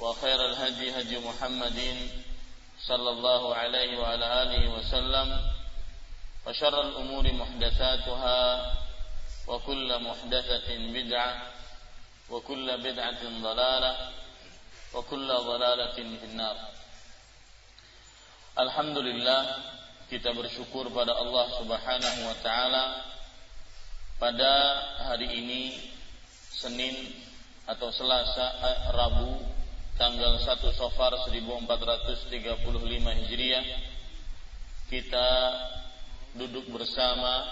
وخير الهدي هدي محمد صلى الله عليه وعلى آله وسلم وشر الأمور محدثاتها وكل محدثة بدعة وكل بدعة ضلالة وكل ضلالة في النار. Alhamdulillah kita bersyukur pada Allah Subhanahu wa taala pada hari ini Senin atau Selasa eh, Rabu tanggal 1 Safar 1435 Hijriah kita duduk bersama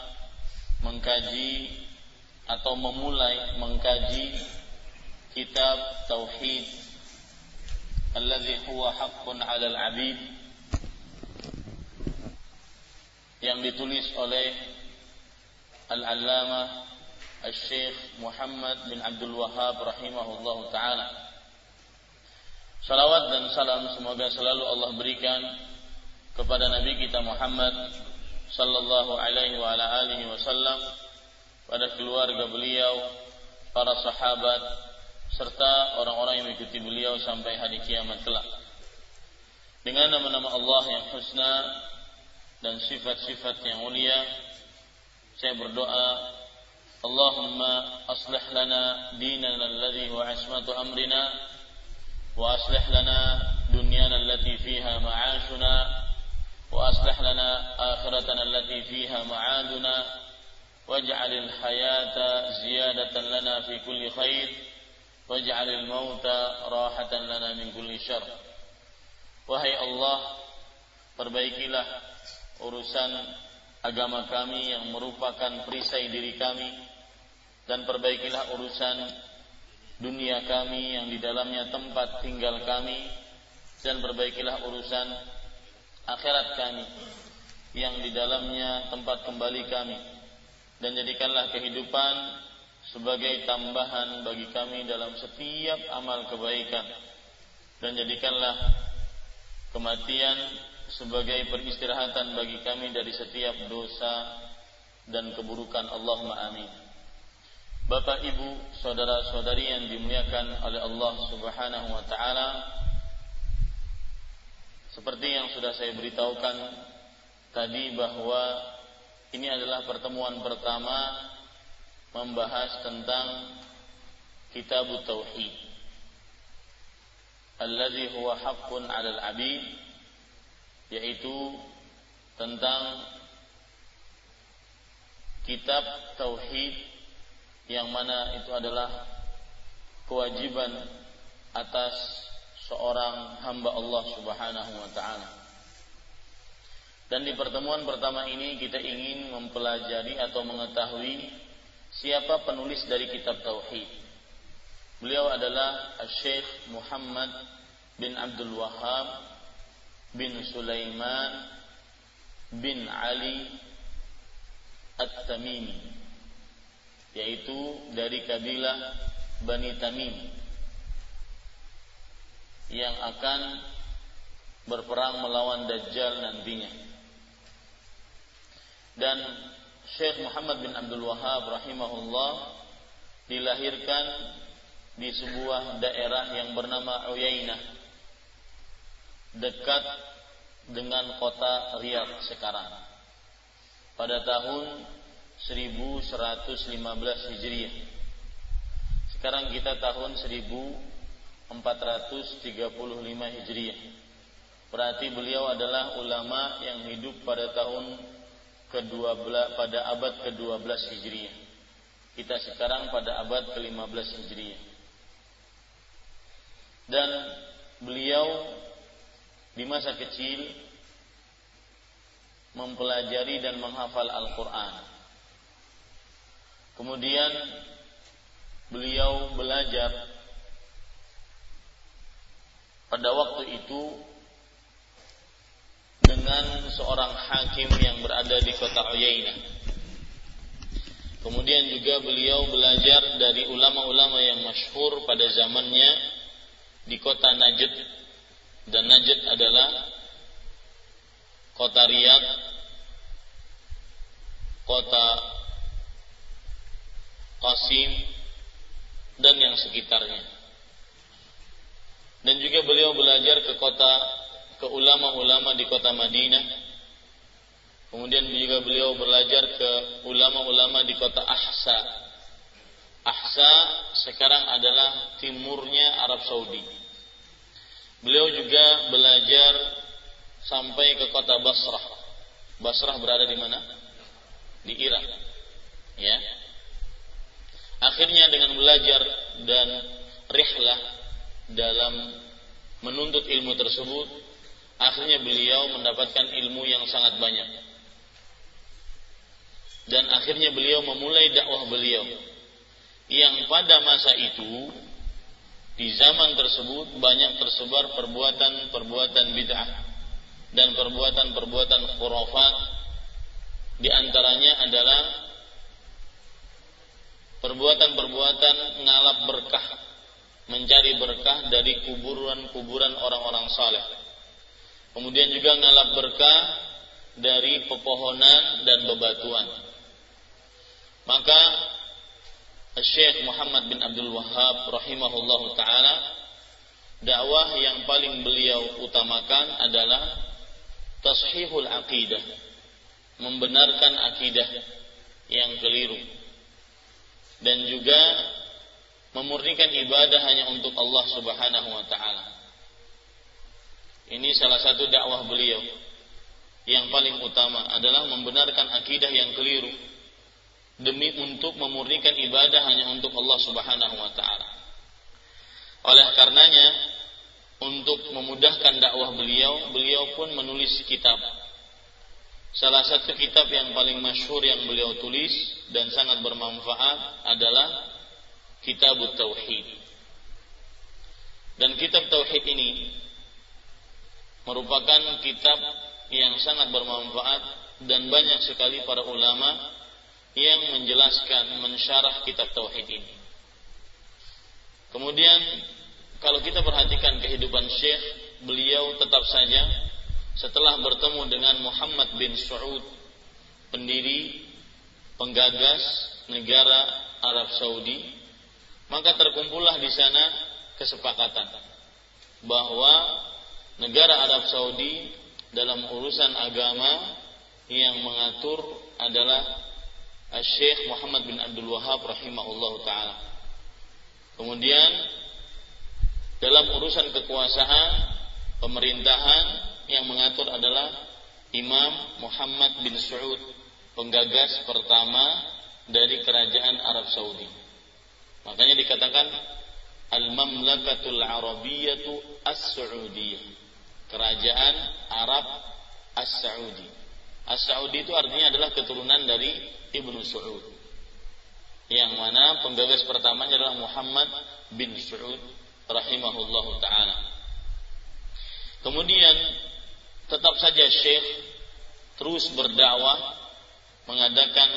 mengkaji atau memulai mengkaji kitab tauhid allazi huwa haqqun 'alal 'abid yang ditulis oleh Al-Allamah Al-Syekh Muhammad bin Abdul Wahab rahimahullahu taala. Salawat dan salam semoga selalu Allah berikan kepada Nabi kita Muhammad sallallahu alaihi wa ala alihi wasallam pada keluarga beliau, para sahabat serta orang-orang yang mengikuti beliau sampai hari kiamat kelak. Dengan nama-nama Allah yang husna dan sifat-sifat yang mulia saya berdoa Allahumma aslih lana dinana alladhi huwa ismatu amrina lana dunyana allati fiha ma'ashuna wa aslih lana akhiratana allati fiha ma'aduna waj'al al-hayata ziyadatan lana fi kulli khair waj'al al-mauta rahatan lana min kulli syarr wahai Allah perbaikilah urusan agama kami yang merupakan perisai diri kami dan perbaikilah urusan dunia kami yang di dalamnya tempat tinggal kami dan perbaikilah urusan akhirat kami yang di dalamnya tempat kembali kami. Dan jadikanlah kehidupan sebagai tambahan bagi kami dalam setiap amal kebaikan. Dan jadikanlah kematian sebagai peristirahatan bagi kami dari setiap dosa dan keburukan. Allahumma amin. Bapak Ibu, saudara-saudari yang dimuliakan oleh Allah Subhanahu wa taala, seperti yang sudah saya beritahukan tadi bahwa ini adalah pertemuan pertama membahas tentang Kitab Tauhid. Alladhi huwa haqqun 'alal 'abid yaitu tentang kitab tauhid yang mana itu adalah kewajiban atas seorang hamba Allah Subhanahu wa taala. Dan di pertemuan pertama ini kita ingin mempelajari atau mengetahui siapa penulis dari kitab tauhid. Beliau adalah Syekh Muhammad bin Abdul Wahab bin Sulaiman bin Ali At-Tamimi yaitu dari kabilah Bani Tamim yang akan berperang melawan Dajjal nantinya. Dan Syekh Muhammad bin Abdul Wahab rahimahullah dilahirkan di sebuah daerah yang bernama Uyainah dekat dengan kota Riyadh sekarang pada tahun 1115 Hijriah. Sekarang kita tahun 1435 Hijriah. Berarti beliau adalah ulama yang hidup pada tahun ke-12 pada abad ke-12 Hijriah. Kita sekarang pada abad ke-15 Hijriah. Dan beliau di masa kecil mempelajari dan menghafal Al-Quran. Kemudian beliau belajar pada waktu itu dengan seorang hakim yang berada di kota Uyainah. Kemudian juga beliau belajar dari ulama-ulama yang masyhur pada zamannya di kota Najd dan Najd adalah kota Riyadh, kota Qasim dan yang sekitarnya. Dan juga beliau belajar ke kota ke ulama-ulama di kota Madinah. Kemudian juga beliau belajar ke ulama-ulama di kota Ahsa. Ahsa sekarang adalah timurnya Arab Saudi. Beliau juga belajar sampai ke kota Basrah. Basrah berada di mana? Di Irak. Ya. Akhirnya dengan belajar dan rihlah dalam menuntut ilmu tersebut, akhirnya beliau mendapatkan ilmu yang sangat banyak. Dan akhirnya beliau memulai dakwah beliau yang pada masa itu di zaman tersebut banyak tersebar perbuatan-perbuatan bid'ah dan perbuatan-perbuatan khurafat di antaranya adalah perbuatan-perbuatan ngalap berkah mencari berkah dari kuburan-kuburan orang-orang saleh. Kemudian juga ngalap berkah dari pepohonan dan bebatuan. Maka Syekh Muhammad bin Abdul Wahab rahimahullah taala dakwah yang paling beliau utamakan adalah tashihul aqidah membenarkan akidah yang keliru dan juga memurnikan ibadah hanya untuk Allah Subhanahu wa taala. Ini salah satu dakwah beliau yang paling utama adalah membenarkan akidah yang keliru demi untuk memurnikan ibadah hanya untuk Allah Subhanahu wa taala. Oleh karenanya untuk memudahkan dakwah beliau, beliau pun menulis kitab. Salah satu kitab yang paling masyhur yang beliau tulis dan sangat bermanfaat adalah Kitab Tauhid. Dan kitab tauhid ini merupakan kitab yang sangat bermanfaat dan banyak sekali para ulama yang menjelaskan mensyarah kitab tauhid ini. Kemudian kalau kita perhatikan kehidupan Syekh, beliau tetap saja setelah bertemu dengan Muhammad bin Saud, pendiri penggagas negara Arab Saudi, maka terkumpullah di sana kesepakatan bahwa negara Arab Saudi dalam urusan agama yang mengatur adalah Syekh Muhammad bin Abdul Wahab rahimahullah taala. Kemudian dalam urusan kekuasaan pemerintahan yang mengatur adalah Imam Muhammad bin Saud, penggagas pertama dari kerajaan Arab Saudi. Makanya dikatakan Al-Mamlakatul Arabiyatu As-Saudiyah. Kerajaan Arab As-Saudi. As-Saudi itu artinya adalah keturunan dari Ibnu Saud. Yang mana penggagas pertamanya adalah Muhammad bin Saud rahimahullahu taala. Kemudian tetap saja Syekh terus berdakwah mengadakan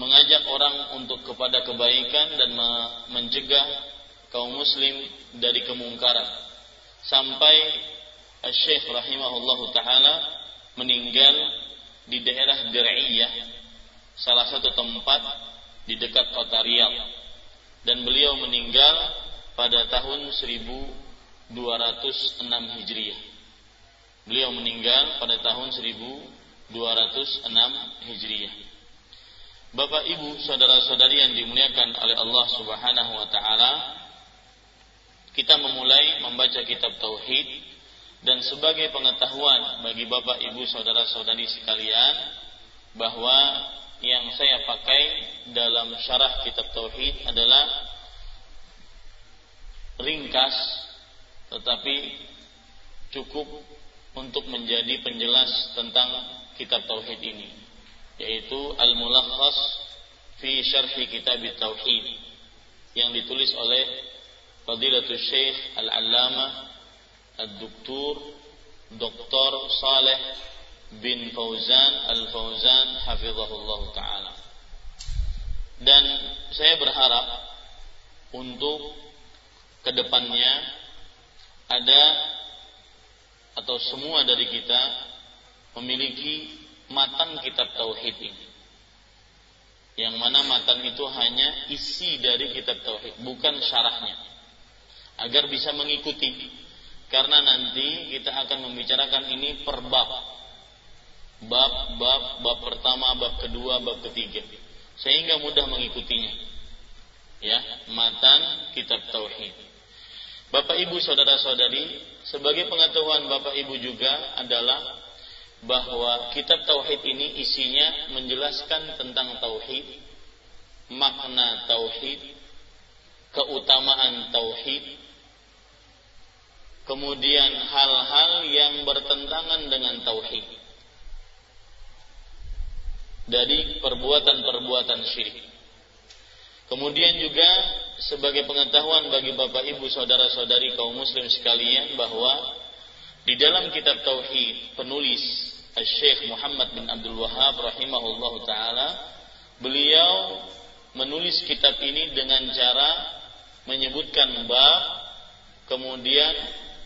mengajak orang untuk kepada kebaikan dan mencegah kaum muslim dari kemungkaran sampai Syekh rahimahullahu taala meninggal di daerah Dir'iyah salah satu tempat di dekat kota Riyadh dan beliau meninggal pada tahun 1206 Hijriah. Beliau meninggal pada tahun 1206 Hijriah. Bapak Ibu, saudara-saudari yang dimuliakan oleh Allah Subhanahu wa taala, kita memulai membaca kitab tauhid dan sebagai pengetahuan bagi Bapak Ibu saudara-saudari sekalian bahwa yang saya pakai dalam syarah kitab tauhid adalah ringkas tetapi cukup untuk menjadi penjelas tentang kitab tauhid ini yaitu Al-Mulakhas fi Syarhi Kitab Tauhid yang ditulis oleh Fadilatul Syekh Al-Allamah Ad-Doktor Dr. Saleh bin Fauzan Al-Fauzan hafizahullah taala. Dan saya berharap untuk ke depannya ada atau semua dari kita memiliki matan kitab tauhid ini. Yang mana matan itu hanya isi dari kitab tauhid, bukan syarahnya. Agar bisa mengikuti. Karena nanti kita akan membicarakan ini per bab. Bab, bab, bab pertama, bab kedua, bab ketiga. Sehingga mudah mengikutinya. Ya, matan kitab tauhid. Bapak Ibu saudara-saudari, sebagai pengetahuan Bapak Ibu juga adalah bahwa kitab tauhid ini isinya menjelaskan tentang tauhid, makna tauhid, keutamaan tauhid, kemudian hal-hal yang bertentangan dengan tauhid dari perbuatan-perbuatan syirik. Kemudian juga sebagai pengetahuan bagi Bapak Ibu saudara-saudari kaum muslim sekalian bahwa di dalam kitab tauhid penulis Syekh Muhammad bin Abdul Wahab rahimahullah taala beliau menulis kitab ini dengan cara menyebutkan bab kemudian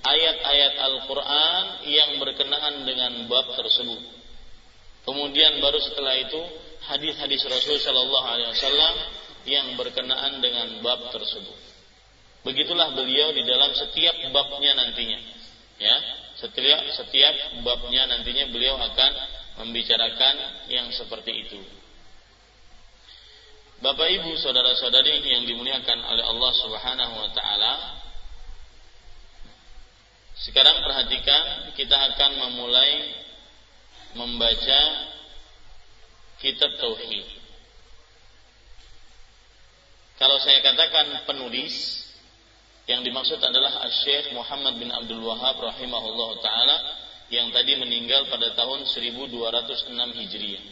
ayat-ayat Al-Qur'an yang berkenaan dengan bab tersebut. Kemudian baru setelah itu hadis-hadis Rasul Shallallahu alaihi wasallam yang berkenaan dengan bab tersebut. Begitulah beliau di dalam setiap babnya nantinya. Ya, setiap setiap babnya nantinya beliau akan membicarakan yang seperti itu. Bapak Ibu saudara-saudari yang dimuliakan oleh Allah Subhanahu wa taala. Sekarang perhatikan kita akan memulai membaca kitab tauhid. Kalau saya katakan penulis yang dimaksud adalah Syekh Muhammad bin Abdul Wahab rahimahullah taala yang tadi meninggal pada tahun 1206 Hijriah.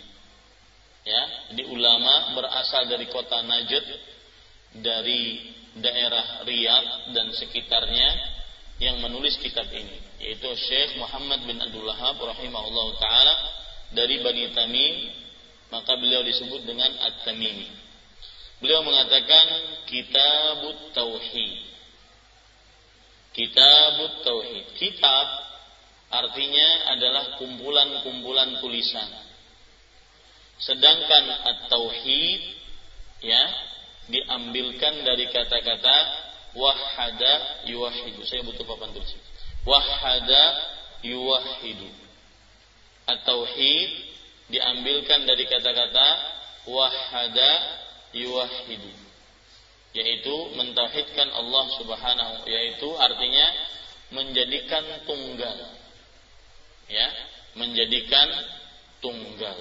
Ya, jadi ulama berasal dari kota Najd dari daerah Riyadh dan sekitarnya yang menulis kitab ini yaitu Syekh Muhammad bin Abdul Wahab rahimahullah taala dari Bani Tamim maka beliau disebut dengan At-Tamimi. Beliau mengatakan Kitabut Tauhid Kitab Tauhid. Kitab artinya adalah kumpulan-kumpulan tulisan. Sedangkan At-Tauhid ya diambilkan dari kata-kata wahada yuwahidu. Saya butuh papan tulis. Wahada yuwahidu. At-Tauhid diambilkan dari kata-kata wahada yuwahidu. Yaitu mentauhidkan Allah Subhanahu yaitu artinya menjadikan tunggal. Ya menjadikan tunggal.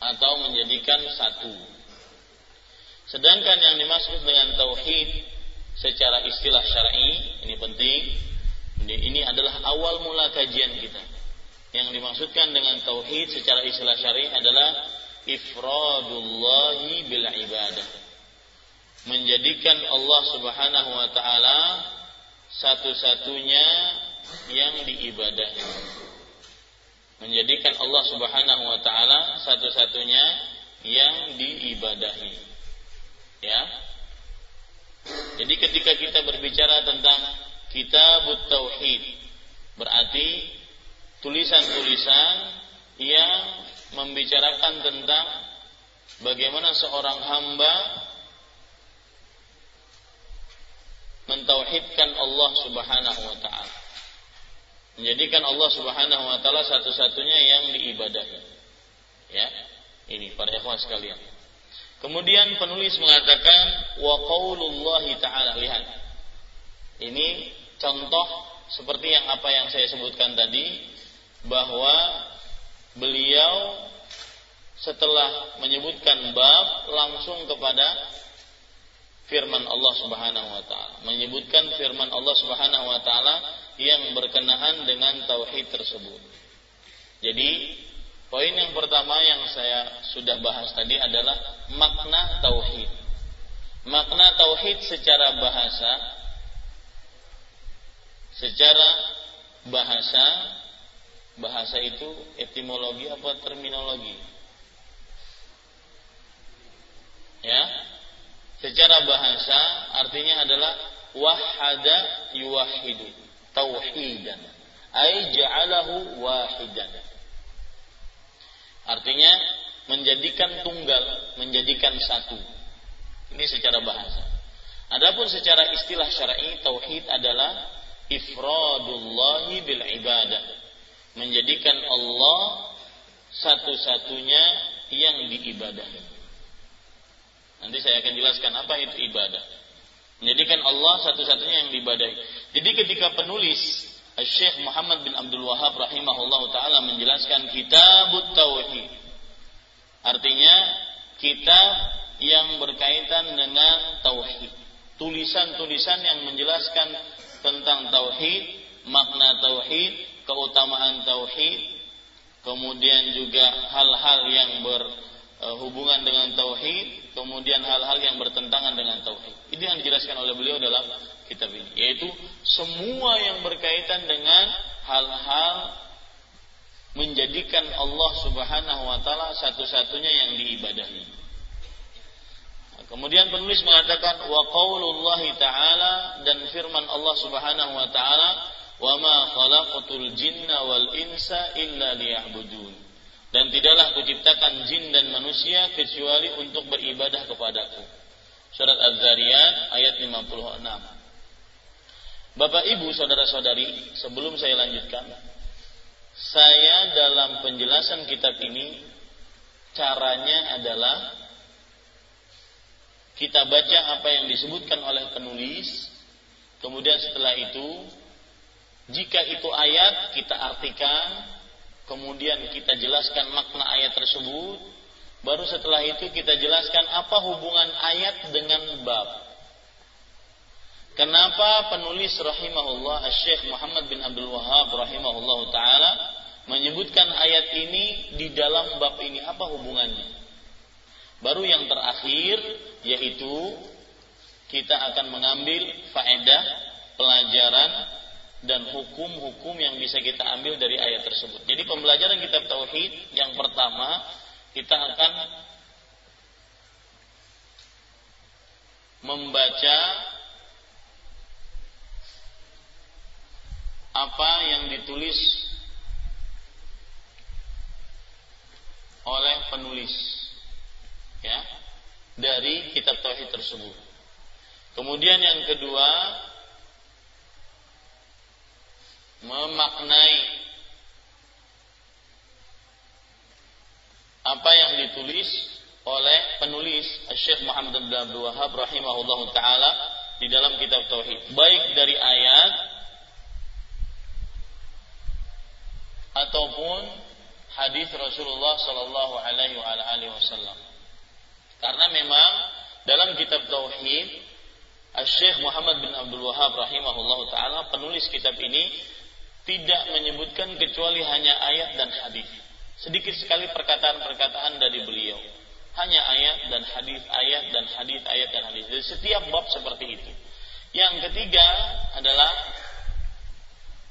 Atau menjadikan satu. Sedangkan yang dimaksud dengan tauhid secara istilah syar'i ini penting. Ini adalah awal mula kajian kita. Yang dimaksudkan dengan tauhid secara istilah syar'i adalah ifradullahi bil ibadah menjadikan Allah Subhanahu wa taala satu-satunya yang diibadahi. Menjadikan Allah Subhanahu wa taala satu-satunya yang diibadahi. Ya. Jadi ketika kita berbicara tentang Kitab Tauhid. Berarti tulisan-tulisan yang membicarakan tentang bagaimana seorang hamba mentauhidkan Allah Subhanahu wa taala. Menjadikan Allah Subhanahu wa taala satu-satunya yang diibadahi. Ya. Ini para ikhwan sekalian. Kemudian penulis mengatakan wa qaulullahi taala lihat. Ini contoh seperti yang apa yang saya sebutkan tadi bahwa beliau setelah menyebutkan bab langsung kepada firman Allah Subhanahu wa taala, menyebutkan firman Allah Subhanahu wa taala yang berkenaan dengan tauhid tersebut. Jadi, poin yang pertama yang saya sudah bahas tadi adalah makna tauhid. Makna tauhid secara bahasa secara bahasa bahasa itu etimologi apa terminologi? Ya. Secara bahasa artinya adalah wahada yuwahidu tauhidan ay ja'alahu wahidan. Artinya menjadikan tunggal, menjadikan satu. Ini secara bahasa. Adapun secara istilah syar'i tauhid adalah ifradullahi bil ibadah. Menjadikan Allah satu-satunya yang diibadahi. Nanti saya akan jelaskan apa itu ibadah. Menjadikan Allah satu-satunya yang diibadahi. Jadi ketika penulis Syekh Muhammad bin Abdul Wahab rahimahullah taala menjelaskan kitab tauhid. Artinya kitab yang berkaitan dengan tauhid. Tulisan-tulisan yang menjelaskan tentang tauhid, makna tauhid, keutamaan tauhid, kemudian juga hal-hal yang berhubungan dengan tauhid, kemudian hal-hal yang bertentangan dengan tauhid. Itu yang dijelaskan oleh beliau dalam kitab ini, yaitu semua yang berkaitan dengan hal-hal menjadikan Allah Subhanahu wa taala satu-satunya yang diibadahi. Nah, kemudian penulis mengatakan wa qaulullahi taala dan firman Allah Subhanahu wa taala wa ma khalaqatul jinna wal insa illa dan tidaklah kuciptakan jin dan manusia kecuali untuk beribadah kepadaku. Surat Az-Zariyat ayat 56. Bapak Ibu, saudara-saudari, sebelum saya lanjutkan, saya dalam penjelasan kitab ini caranya adalah kita baca apa yang disebutkan oleh penulis, kemudian setelah itu jika itu ayat kita artikan kemudian kita jelaskan makna ayat tersebut, baru setelah itu kita jelaskan apa hubungan ayat dengan bab. Kenapa penulis rahimahullah Syekh Muhammad bin Abdul Wahab rahimahullah taala menyebutkan ayat ini di dalam bab ini apa hubungannya? Baru yang terakhir yaitu kita akan mengambil faedah pelajaran dan hukum-hukum yang bisa kita ambil dari ayat tersebut. Jadi pembelajaran kitab tauhid yang pertama kita akan membaca apa yang ditulis oleh penulis ya dari kitab tauhid tersebut. Kemudian yang kedua memaknai apa yang ditulis oleh penulis Syekh Muhammad bin Abdul Wahab rahimahullahu taala di dalam kitab tauhid. Baik dari ayat ataupun hadis Rasulullah sallallahu alaihi wasallam. Karena memang dalam kitab tauhid Syekh Muhammad bin Abdul Wahab rahimahullahu taala penulis kitab ini tidak menyebutkan kecuali hanya ayat dan hadis. Sedikit sekali perkataan-perkataan dari beliau. Hanya ayat dan hadis, ayat dan hadis, ayat dan hadis. Jadi setiap bab seperti itu. Yang ketiga adalah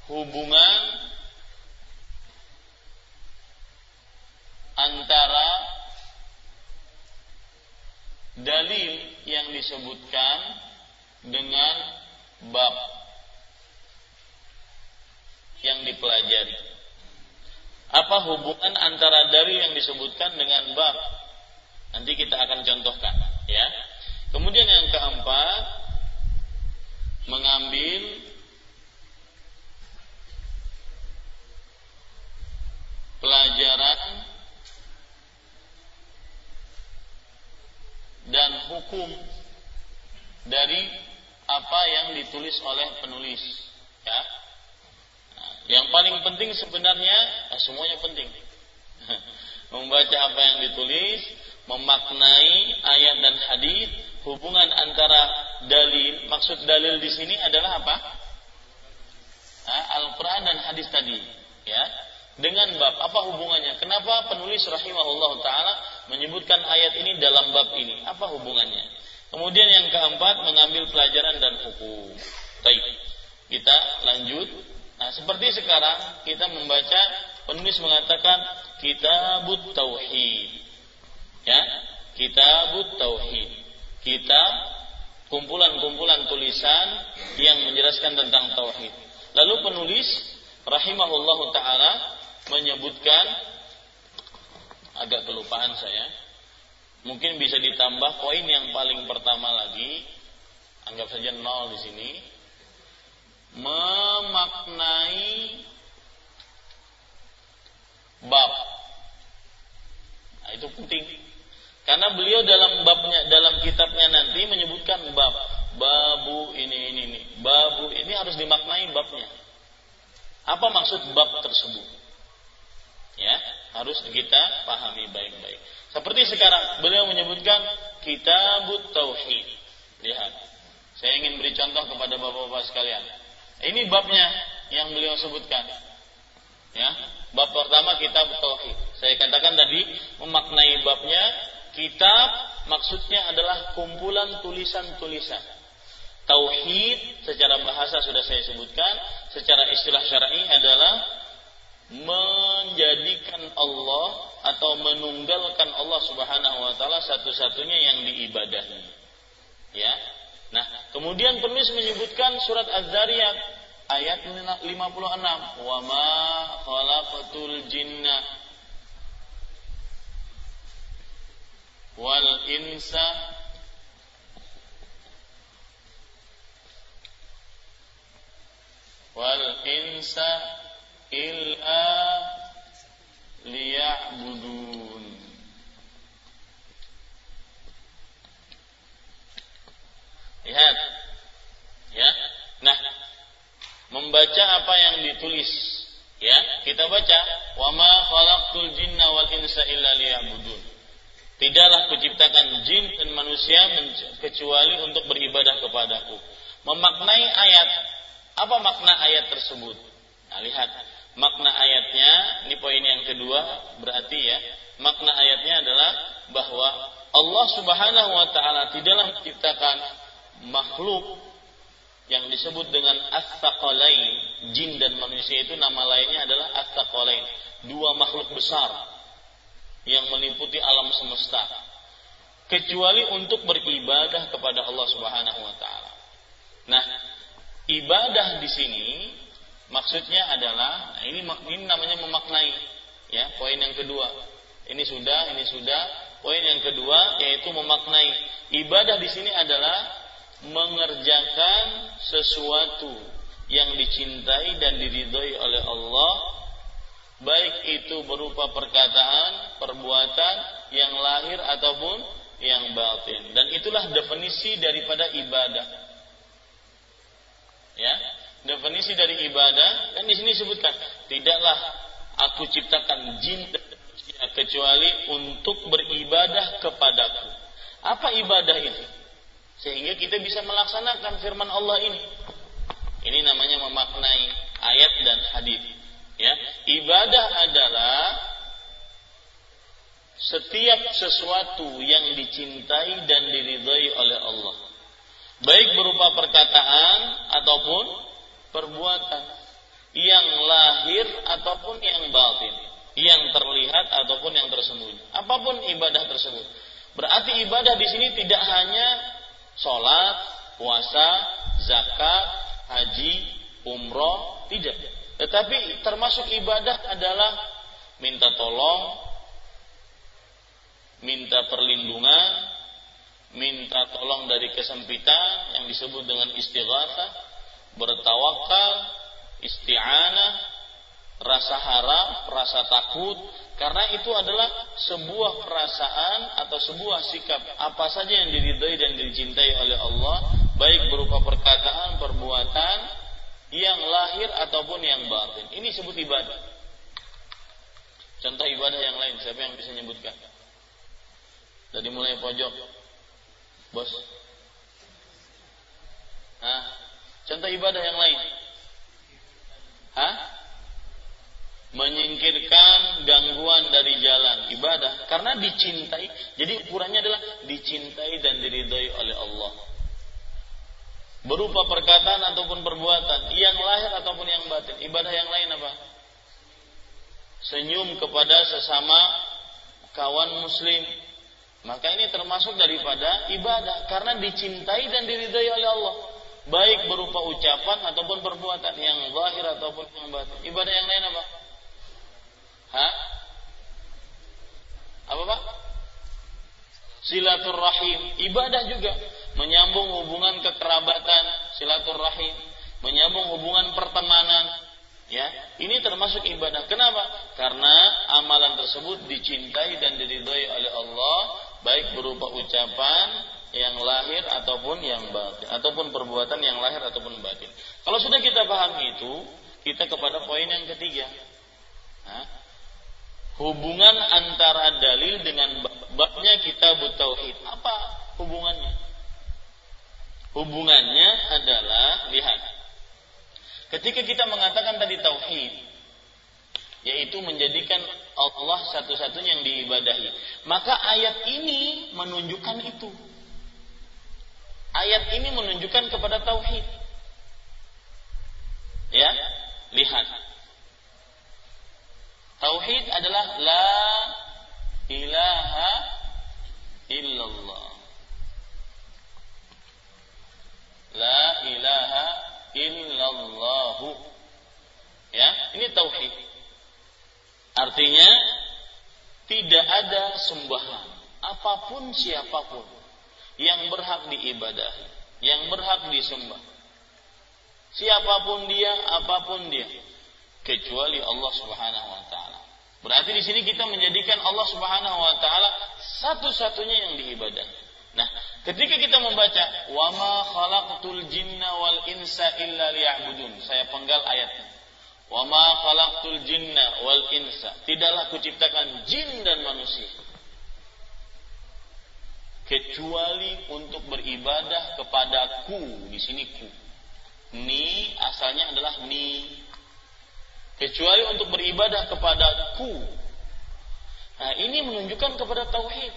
hubungan antara dalil yang disebutkan dengan bab yang dipelajari. Apa hubungan antara dalil yang disebutkan dengan bab? Nanti kita akan contohkan, ya. Kemudian yang keempat, mengambil pelajaran dan hukum dari apa yang ditulis oleh penulis ya yang paling penting sebenarnya nah semuanya penting membaca apa yang ditulis memaknai ayat dan hadis hubungan antara dalil maksud dalil di sini adalah apa Al-Quran dan hadis tadi ya dengan bab apa hubungannya kenapa penulis rahimahullah taala menyebutkan ayat ini dalam bab ini apa hubungannya Kemudian yang keempat mengambil pelajaran dan hukum. Baik. Kita lanjut. Nah, seperti sekarang kita membaca penulis mengatakan kitabut tauhid. Ya, kitabut tauhid. Kitab kumpulan-kumpulan tulisan yang menjelaskan tentang tauhid. Lalu penulis rahimahullahu taala menyebutkan agak kelupaan saya Mungkin bisa ditambah poin yang paling pertama lagi, anggap saja nol di sini. Memaknai bab. Nah, itu penting. Karena beliau dalam babnya dalam kitabnya nanti menyebutkan bab. Babu ini ini ini. Babu ini harus dimaknai babnya. Apa maksud bab tersebut? Ya, harus kita pahami baik-baik. Seperti sekarang beliau menyebutkan kitabut tauhid. Lihat. Saya ingin beri contoh kepada Bapak-bapak sekalian. Ini babnya yang beliau sebutkan. Ya, bab pertama kitab tauhid. Saya katakan tadi memaknai babnya kitab maksudnya adalah kumpulan tulisan-tulisan. Tauhid secara bahasa sudah saya sebutkan, secara istilah syar'i adalah menjadikan Allah atau menunggalkan Allah Subhanahu wa taala satu-satunya yang diibadahi. Ya. Nah, kemudian penulis menyebutkan surat Az-Zariyat ayat 56, "Wa ma khalaqatul jinna wal insa wal insa illa liya'budun lihat ya. Nah membaca apa yang ditulis. Ya kita baca. Wa ma khalaqtul jinna wal insa illa liya'budun. Tidaklah kuciptakan jin dan manusia kecuali untuk beribadah kepadaku. Memaknai ayat apa makna ayat tersebut? Nah lihat. Makna ayatnya ini poin yang kedua berarti ya makna ayatnya adalah bahwa Allah Subhanahu wa taala tidaklah menciptakan makhluk yang disebut dengan as jin dan manusia itu nama lainnya adalah as dua makhluk besar yang meliputi alam semesta kecuali untuk beribadah kepada Allah Subhanahu wa taala. Nah, ibadah di sini Maksudnya adalah nah ini ini namanya memaknai ya, poin yang kedua. Ini sudah, ini sudah. Poin yang kedua yaitu memaknai. Ibadah di sini adalah mengerjakan sesuatu yang dicintai dan diridhoi oleh Allah baik itu berupa perkataan, perbuatan yang lahir ataupun yang batin. Dan itulah definisi daripada ibadah. Ya, definisi dari ibadah kan di sini sebutkan tidaklah aku ciptakan jin kecuali untuk beribadah kepadaku. Apa ibadah itu? Sehingga kita bisa melaksanakan firman Allah ini. Ini namanya memaknai ayat dan hadis. Ya, ibadah adalah setiap sesuatu yang dicintai dan diridhai oleh Allah. Baik berupa perkataan ataupun perbuatan yang lahir ataupun yang batin, yang terlihat ataupun yang tersembunyi. Apa pun ibadah tersebut. Berarti ibadah di sini tidak hanya sholat, puasa, zakat, haji, umroh, tidak. Tetapi termasuk ibadah adalah minta tolong, minta perlindungan, minta tolong dari kesempitan yang disebut dengan istighatsah, bertawakal, isti'anah, rasa harap, rasa takut, karena itu adalah sebuah perasaan atau sebuah sikap apa saja yang diridhai dan dicintai oleh Allah, baik berupa perkataan, perbuatan yang lahir ataupun yang batin. Ini disebut ibadah. Contoh ibadah yang lain, siapa yang bisa menyebutkan? Dari mulai pojok, bos. Nah, contoh ibadah yang lain. Hah? Menyingkirkan gangguan dari jalan ibadah karena dicintai. Jadi ukurannya adalah dicintai dan diridhoi oleh Allah. Berupa perkataan ataupun perbuatan yang lahir ataupun yang batin. Ibadah yang lain apa? Senyum kepada sesama kawan muslim. Maka ini termasuk daripada ibadah karena dicintai dan diridhoi oleh Allah. Baik berupa ucapan ataupun perbuatan yang lahir ataupun yang batin. Ibadah yang lain apa Hah? Apa Pak? Silaturrahim, ibadah juga, menyambung hubungan kekerabatan, silaturrahim, menyambung hubungan pertemanan, ya. Ini termasuk ibadah. Kenapa? Karena amalan tersebut dicintai dan diridhoi oleh Allah, baik berupa ucapan yang lahir ataupun yang batin, ataupun perbuatan yang lahir ataupun batin. Kalau sudah kita paham itu, kita kepada poin yang ketiga. Hubungan antara dalil dengan babnya kitab tauhid. Apa hubungannya? Hubungannya adalah lihat. Ketika kita mengatakan tadi tauhid, yaitu menjadikan Allah satu-satunya yang diibadahi, maka ayat ini menunjukkan itu. Ayat ini menunjukkan kepada tauhid. Ya, lihat Tauhid adalah la ilaha illallah. La ilaha illallah. Ya, ini tauhid. Artinya tidak ada sembahan apa pun siapa pun yang berhak diibadahi, yang berhak disembah. Siapa pun dia, apa pun dia, kecuali Allah Subhanahu wa taala. Berarti di sini kita menjadikan Allah Subhanahu wa taala satu-satunya yang diibadahi. Nah, ketika kita membaca wa ma khalaqtul jinna wal insa illa liya'budun, saya penggal ayatnya. Wa ma khalaqtul jinna wal insa, tidaklah kuciptakan jin dan manusia kecuali untuk beribadah kepadaku di sini ku. Ni asalnya adalah ni kecuali untuk beribadah kepadaku. Nah, ini menunjukkan kepada tauhid.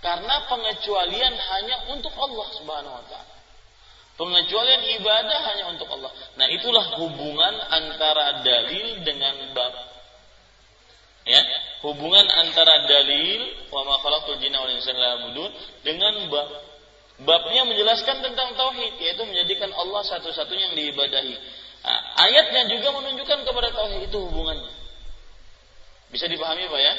Karena pengecualian hanya untuk Allah Subhanahu wa taala. Pengecualian ibadah hanya untuk Allah. Nah, itulah hubungan antara dalil dengan bab. Ya, hubungan antara dalil wa ma khalaqtul jinna wal insa dengan bab. Babnya menjelaskan tentang tauhid, yaitu menjadikan Allah satu-satunya yang diibadahi. Ayatnya juga menunjukkan kepada tauhid itu hubungannya. Bisa dipahami Pak ya?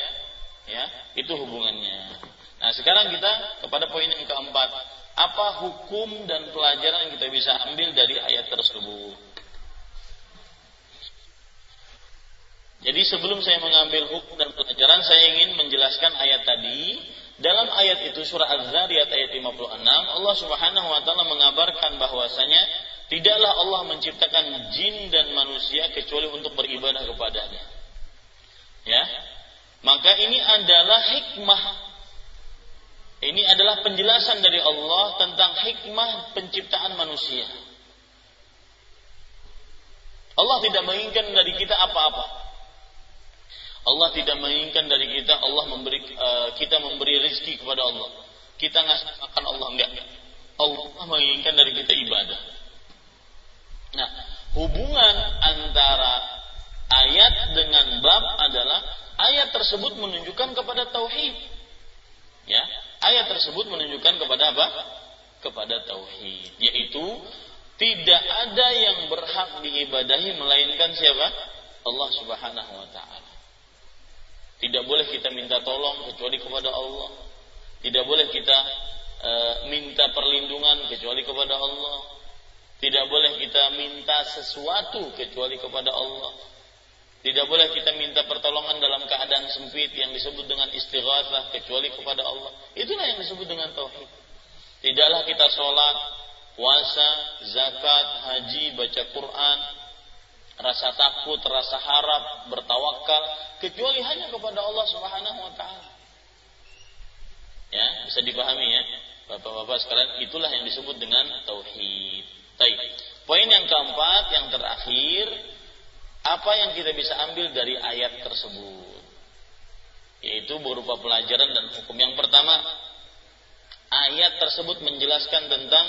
Ya, itu hubungannya. Nah, sekarang kita kepada poin yang keempat. Apa hukum dan pelajaran yang kita bisa ambil dari ayat tersebut? Jadi sebelum saya mengambil hukum dan pelajaran, saya ingin menjelaskan ayat tadi. Dalam ayat itu surah Az-Zariyat ayat 56, Allah Subhanahu wa taala mengabarkan bahwasanya Tidaklah Allah menciptakan jin dan manusia kecuali untuk beribadah kepadanya. Ya. Maka ini adalah hikmah. Ini adalah penjelasan dari Allah tentang hikmah penciptaan manusia. Allah tidak menginginkan dari kita apa-apa. Allah tidak menginginkan dari kita Allah memberi uh, kita memberi rezeki kepada Allah. Kita ngasih makan Allah enggak. Allah menginginkan dari kita ibadah. Nah, hubungan antara ayat dengan bab adalah ayat tersebut menunjukkan kepada tauhid. Ya, ayat tersebut menunjukkan kepada apa? Kepada tauhid, yaitu Tidak ada yang berhak diibadahi melainkan siapa? Allah Subhanahu wa taala. Tidak boleh kita minta tolong kecuali kepada Allah. Tidak boleh kita e, minta perlindungan kecuali kepada Allah. Tidak boleh kita minta sesuatu kecuali kepada Allah. Tidak boleh kita minta pertolongan dalam keadaan sempit yang disebut dengan istighatsah kecuali kepada Allah. Itulah yang disebut dengan tauhid. Tidaklah kita sholat, puasa, zakat, haji, baca Quran, rasa takut, rasa harap, bertawakal kecuali hanya kepada Allah Subhanahu wa taala. Ya, bisa dipahami ya. Bapak-bapak sekalian, itulah yang disebut dengan tauhid. Baik. Poin yang keempat, yang terakhir, apa yang kita bisa ambil dari ayat tersebut? Yaitu berupa pelajaran dan hukum. Yang pertama, ayat tersebut menjelaskan tentang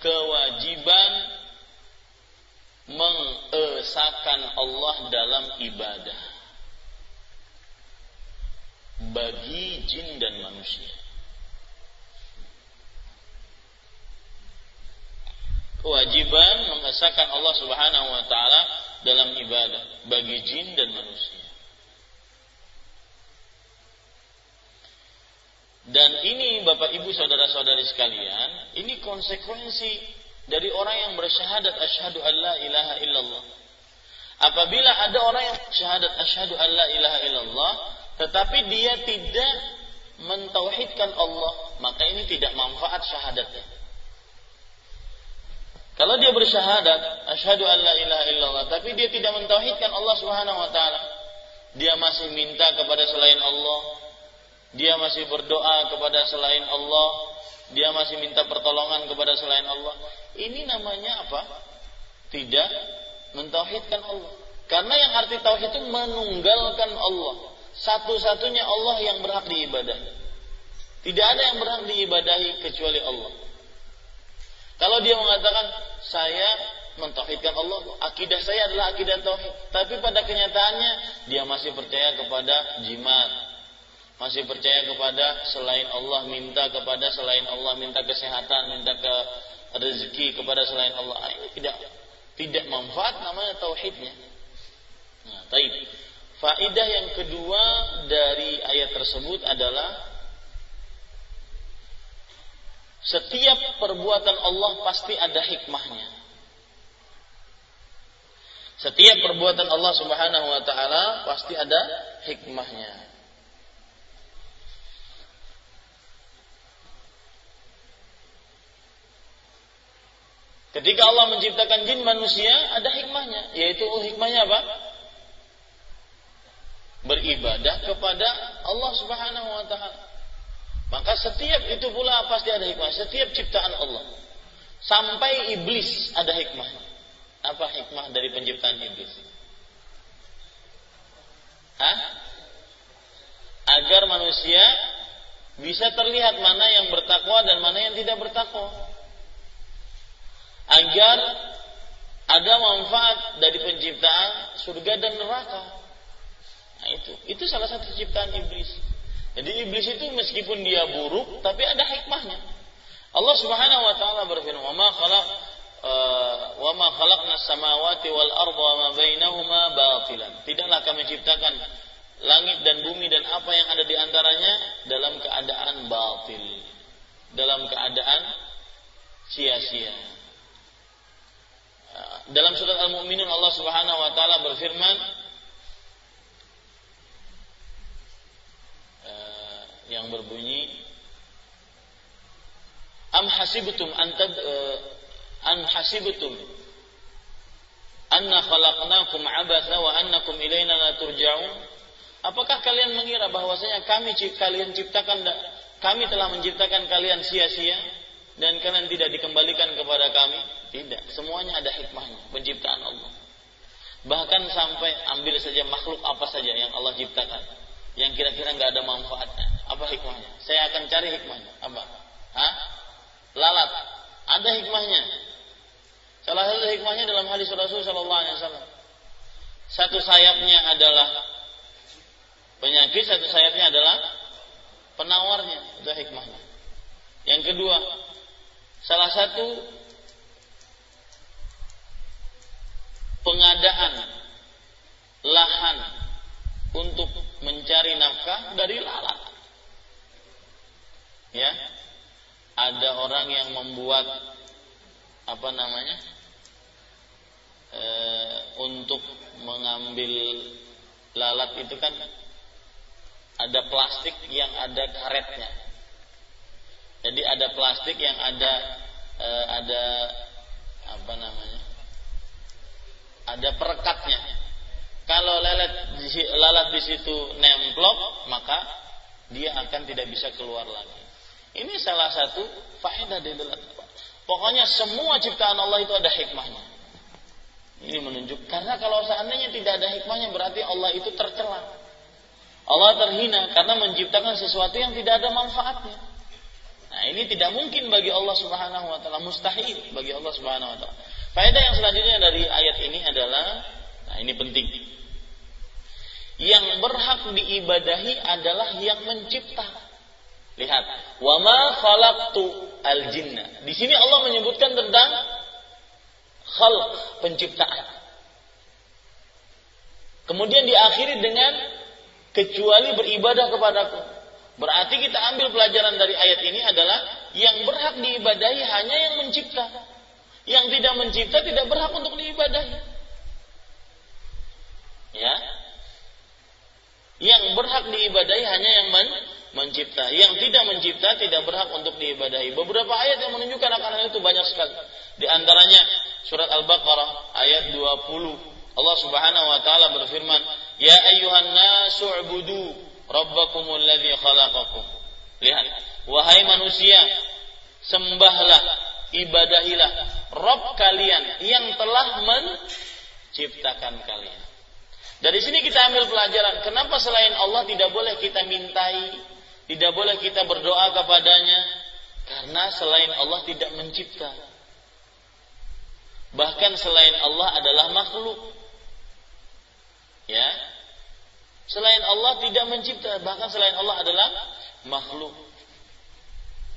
kewajiban mengesahkan Allah dalam ibadah bagi jin dan manusia. Kewajiban mengesahkan Allah Subhanahu wa taala dalam ibadah bagi jin dan manusia. Dan ini Bapak Ibu saudara-saudari sekalian, ini konsekuensi dari orang yang bersyahadat asyhadu alla ilaha illallah. Apabila ada orang yang syahadat asyhadu alla ilaha illallah, tetapi dia tidak mentauhidkan Allah, maka ini tidak manfaat syahadatnya. Kalau dia bersyahadat asyhadu alla ilaha illallah, tapi dia tidak mentauhidkan Allah Subhanahu wa taala, dia masih minta kepada selain Allah, dia masih berdoa kepada selain Allah, dia masih minta pertolongan kepada selain Allah. Ini namanya apa? Tidak mentauhidkan Allah. Karena yang arti tauhid itu menunggalkan Allah. Satu-satunya Allah yang berhak diibadahi. Tidak ada yang berhak diibadahi kecuali Allah. Kalau dia mengatakan saya mentauhidkan Allah, akidah saya adalah akidah tauhid. Tapi pada kenyataannya dia masih percaya kepada jimat, masih percaya kepada selain Allah, minta kepada selain Allah, minta kesehatan, minta ke rezeki kepada selain Allah. Ah, ini tidak tidak manfaat namanya tauhidnya. Nah, taib. Faidah yang kedua dari ayat tersebut adalah setiap perbuatan Allah pasti ada hikmahnya. Setiap perbuatan Allah Subhanahu wa taala pasti ada hikmahnya. Ketika Allah menciptakan jin manusia, ada hikmahnya. Yaitu hikmahnya apa? Beribadah kepada Allah subhanahu wa ta'ala. Maka setiap itu pula pasti ada hikmah. Setiap ciptaan Allah. Sampai iblis ada hikmah. Apa hikmah dari penciptaan iblis? Hah? Agar manusia bisa terlihat mana yang bertakwa dan mana yang tidak bertakwa agar ada manfaat dari penciptaan surga dan neraka. Nah itu, itu salah satu ciptaan iblis. Jadi iblis itu meskipun dia buruk, tapi ada hikmahnya. Allah Subhanahu wa taala berfirman, "Wa ma khalaq uh, wa ma khalaqna samawati wal arda wa ma bainahuma batilan." Tidaklah kami ciptakan langit dan bumi dan apa yang ada di antaranya dalam keadaan batil. Dalam keadaan sia-sia dalam surat Al-Mu'minun Allah Subhanahu wa taala berfirman uh, yang berbunyi Am hasibtum an tad uh, an hasibtum anna khalaqnakum abatha wa annakum ilaina la turja'un? Apakah kalian mengira bahwasanya kami kalian ciptakan kami telah menciptakan kalian sia-sia dan kalian tidak dikembalikan kepada kami? Tidak, semuanya ada hikmahnya, penciptaan Allah. Bahkan sampai ambil saja makhluk apa saja yang Allah ciptakan, yang kira-kira nggak ada manfaatnya. Apa hikmahnya? Saya akan cari hikmahnya. Apa? Hah? Lalat. Ada hikmahnya. Salah satu hikmahnya dalam hadis Rasul Shallallahu Alaihi Wasallam. Satu sayapnya adalah penyakit, satu sayapnya adalah penawarnya. Itu hikmahnya. Yang kedua, salah satu pengadaan lahan untuk mencari nafkah dari lalat. Ya. Ada orang yang membuat apa namanya? E, untuk mengambil lalat itu kan ada plastik yang ada karetnya. Jadi ada plastik yang ada e, ada apa namanya? Ada perekatnya. Kalau lalat di, lalat di situ nemplok, maka dia akan tidak bisa keluar lagi. Ini salah satu faedah dari lalat. Pokoknya semua ciptaan Allah itu ada hikmahnya. Ini menunjuk karena kalau seandainya tidak ada hikmahnya berarti Allah itu tercela. Allah terhina karena menciptakan sesuatu yang tidak ada manfaatnya. Nah, ini tidak mungkin bagi Allah Subhanahu wa taala, mustahil bagi Allah Subhanahu wa taala. Faedah yang selanjutnya dari ayat ini adalah nah ini penting. Yang berhak diibadahi adalah yang mencipta. Lihat, wa ma khalaqtu al jinna. Di sini Allah menyebutkan tentang khalq, penciptaan. Kemudian diakhiri dengan kecuali beribadah kepadaku. Berarti kita ambil pelajaran dari ayat ini adalah yang berhak diibadahi hanya yang mencipta. Yang tidak mencipta tidak berhak untuk diibadahi. Ya. Yang berhak diibadahi hanya yang men mencipta. Yang tidak mencipta tidak berhak untuk diibadahi. Beberapa ayat yang menunjukkan akan hal itu banyak sekali. Di antaranya surat Al-Baqarah ayat 20. Allah Subhanahu wa taala berfirman, "Ya ayyuhan nasu ubudu rabbakumul ladzi khalaqakum." Lihat, wahai manusia, sembahlah, ibadahilah Rabb kalian yang telah menciptakan kalian. Dari sini kita ambil pelajaran, kenapa selain Allah tidak boleh kita mintai, tidak boleh kita berdoa kepadanya, karena selain Allah tidak mencipta. Bahkan selain Allah adalah makhluk. Ya. Selain Allah tidak mencipta, bahkan selain Allah adalah makhluk.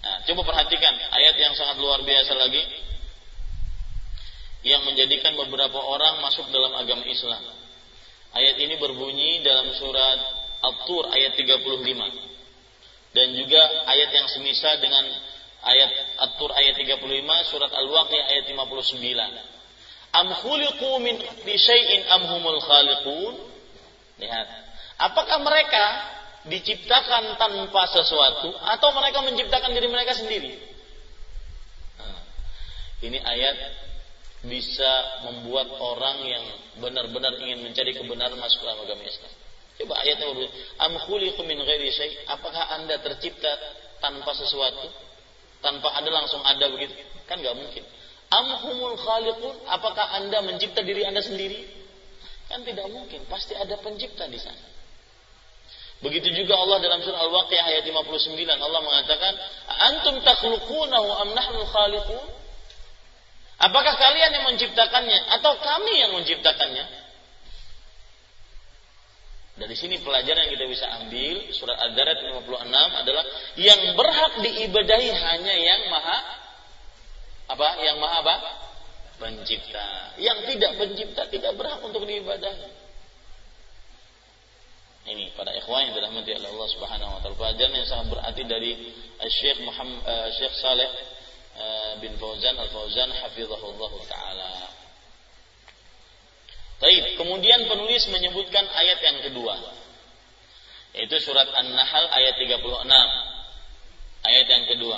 Nah, coba perhatikan ayat yang sangat luar biasa lagi yang menjadikan beberapa orang masuk dalam agama Islam. Ayat ini berbunyi dalam surat At-Tur ayat 35. Dan juga ayat yang semisal dengan ayat At-Tur ayat 35, surat Al-Waqi'ah ayat 59. Am khuliqu min syai'in am humul khaliqun? Lihat. Apakah mereka diciptakan tanpa sesuatu atau mereka menciptakan diri mereka sendiri? Nah, ini ayat bisa membuat orang yang benar-benar ingin mencari kebenaran masuk dalam agama Islam. Coba ayatnya berbunyi, Am min ghairi syai'? Apakah Anda tercipta tanpa sesuatu? tanpa ada langsung ada begitu kan nggak mungkin amhumul khaliqun apakah anda mencipta diri anda sendiri kan tidak mungkin pasti ada pencipta di sana begitu juga Allah dalam surah Al-Waqiah ayat 59 Allah mengatakan antum takhluqunahu am nahnul khaliqun apakah kalian yang menciptakannya atau kami yang menciptakannya dari sini pelajaran yang kita bisa ambil surat Ad-Darat 56 adalah yang berhak diibadahi hanya yang maha apa? Yang maha apa? Pencipta. Yang tidak pencipta tidak berhak untuk diibadahi. Ini pada ikhwan yang dirahmati oleh Allah Subhanahu wa taala. Pelajaran yang sangat berarti dari Syekh Muhammad uh, Syekh Saleh uh, bin Fauzan Al-Fauzan hafizahullah taala. Baik, kemudian penulis menyebutkan ayat yang kedua. Yaitu surat An-Nahl ayat 36. Ayat yang kedua.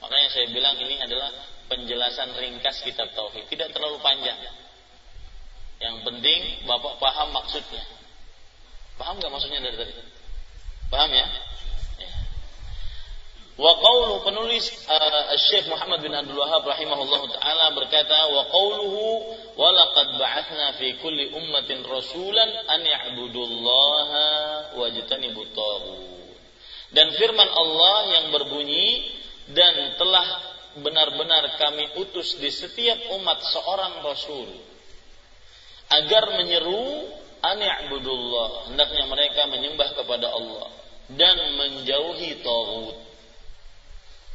Makanya saya bilang ini adalah penjelasan ringkas kitab tauhid, tidak terlalu panjang. Yang penting Bapak paham maksudnya. Paham nggak maksudnya dari tadi? Paham ya? Wa qawlu penulis uh, Syekh Muhammad bin Abdul Wahab rahimahullah taala berkata wa qawluhu wa laqad ba'athna fi kulli ummatin rasulan an ya'budullaha wajtanibut Dan firman Allah yang berbunyi dan telah benar-benar kami utus di setiap umat seorang rasul agar menyeru an ya'budullah hendaknya mereka menyembah kepada Allah dan menjauhi tagut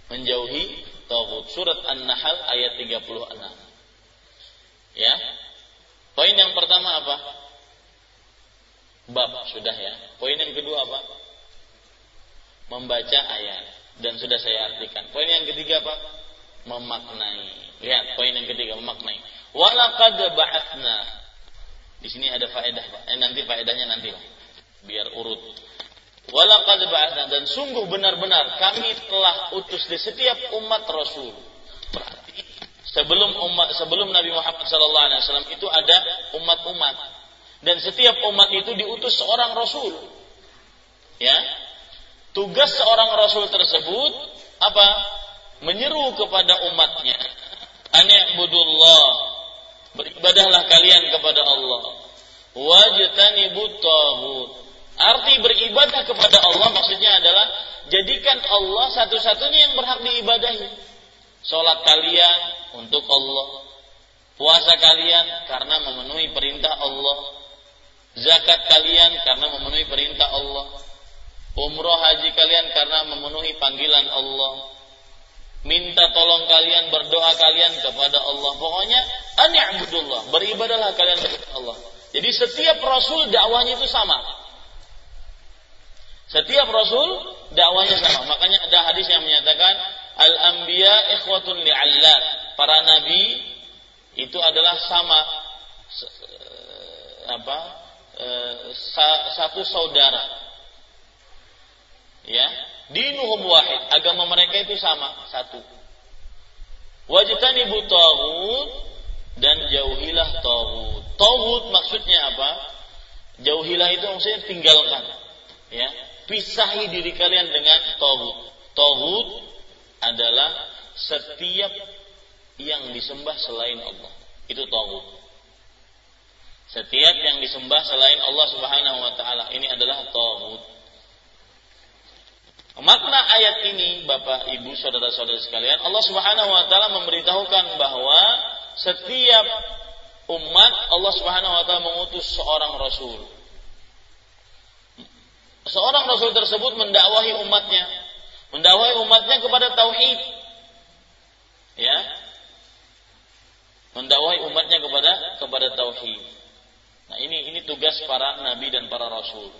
menjauhi tauhid. Surat An-Nahl ayat 36. Ya. Poin yang pertama apa? Bab sudah ya. Poin yang kedua apa? Membaca ayat dan sudah saya artikan. Poin yang ketiga apa? Memaknai. Lihat poin yang ketiga memaknai. Walaqad ba'atna. Di sini ada faedah, Pak. Eh, nanti faedahnya nanti lah. Biar urut. Walaqad ba'atna dan sungguh benar-benar kami telah utus di setiap umat Rasul. Berarti sebelum umat sebelum Nabi Muhammad SAW itu ada umat-umat dan setiap umat itu diutus seorang Rasul. Ya, tugas seorang Rasul tersebut apa? Menyeru kepada umatnya, Ani'budullah, beribadahlah kalian kepada Allah. Wajtanibut taghut. Arti beribadah kepada Allah maksudnya adalah jadikan Allah satu-satunya yang berhak diibadahi. Salat kalian untuk Allah. Puasa kalian karena memenuhi perintah Allah. Zakat kalian karena memenuhi perintah Allah. Umroh haji kalian karena memenuhi panggilan Allah. Minta tolong kalian, berdoa kalian kepada Allah. Pokoknya, ani'budullah. Beribadalah kalian kepada Allah. Jadi setiap Rasul dakwahnya itu sama. Setiap Rasul dakwahnya sama. Makanya ada hadis yang menyatakan al-anbiya ikhwatun li'allat. Para nabi itu adalah sama eh, apa? Eh, satu saudara. Ya, dinuhum wahid. Agama mereka itu sama, satu. Wajtani taghut dan jauhilah taghut. Taghut maksudnya apa? Jauhilah itu maksudnya tinggalkan. Ya, pisahi diri kalian dengan taghut. Taghut adalah setiap yang disembah selain Allah. Itu taghut. Setiap yang disembah selain Allah Subhanahu wa taala ini adalah taghut. Makna ayat ini Bapak Ibu saudara-saudara sekalian, Allah Subhanahu wa taala memberitahukan bahwa setiap umat Allah Subhanahu wa taala mengutus seorang rasul. Seorang rasul tersebut mendakwahi umatnya, mendakwahi umatnya kepada tauhid. Ya. Mendakwahi umatnya kepada kepada tauhid. Nah, ini ini tugas para nabi dan para rasul.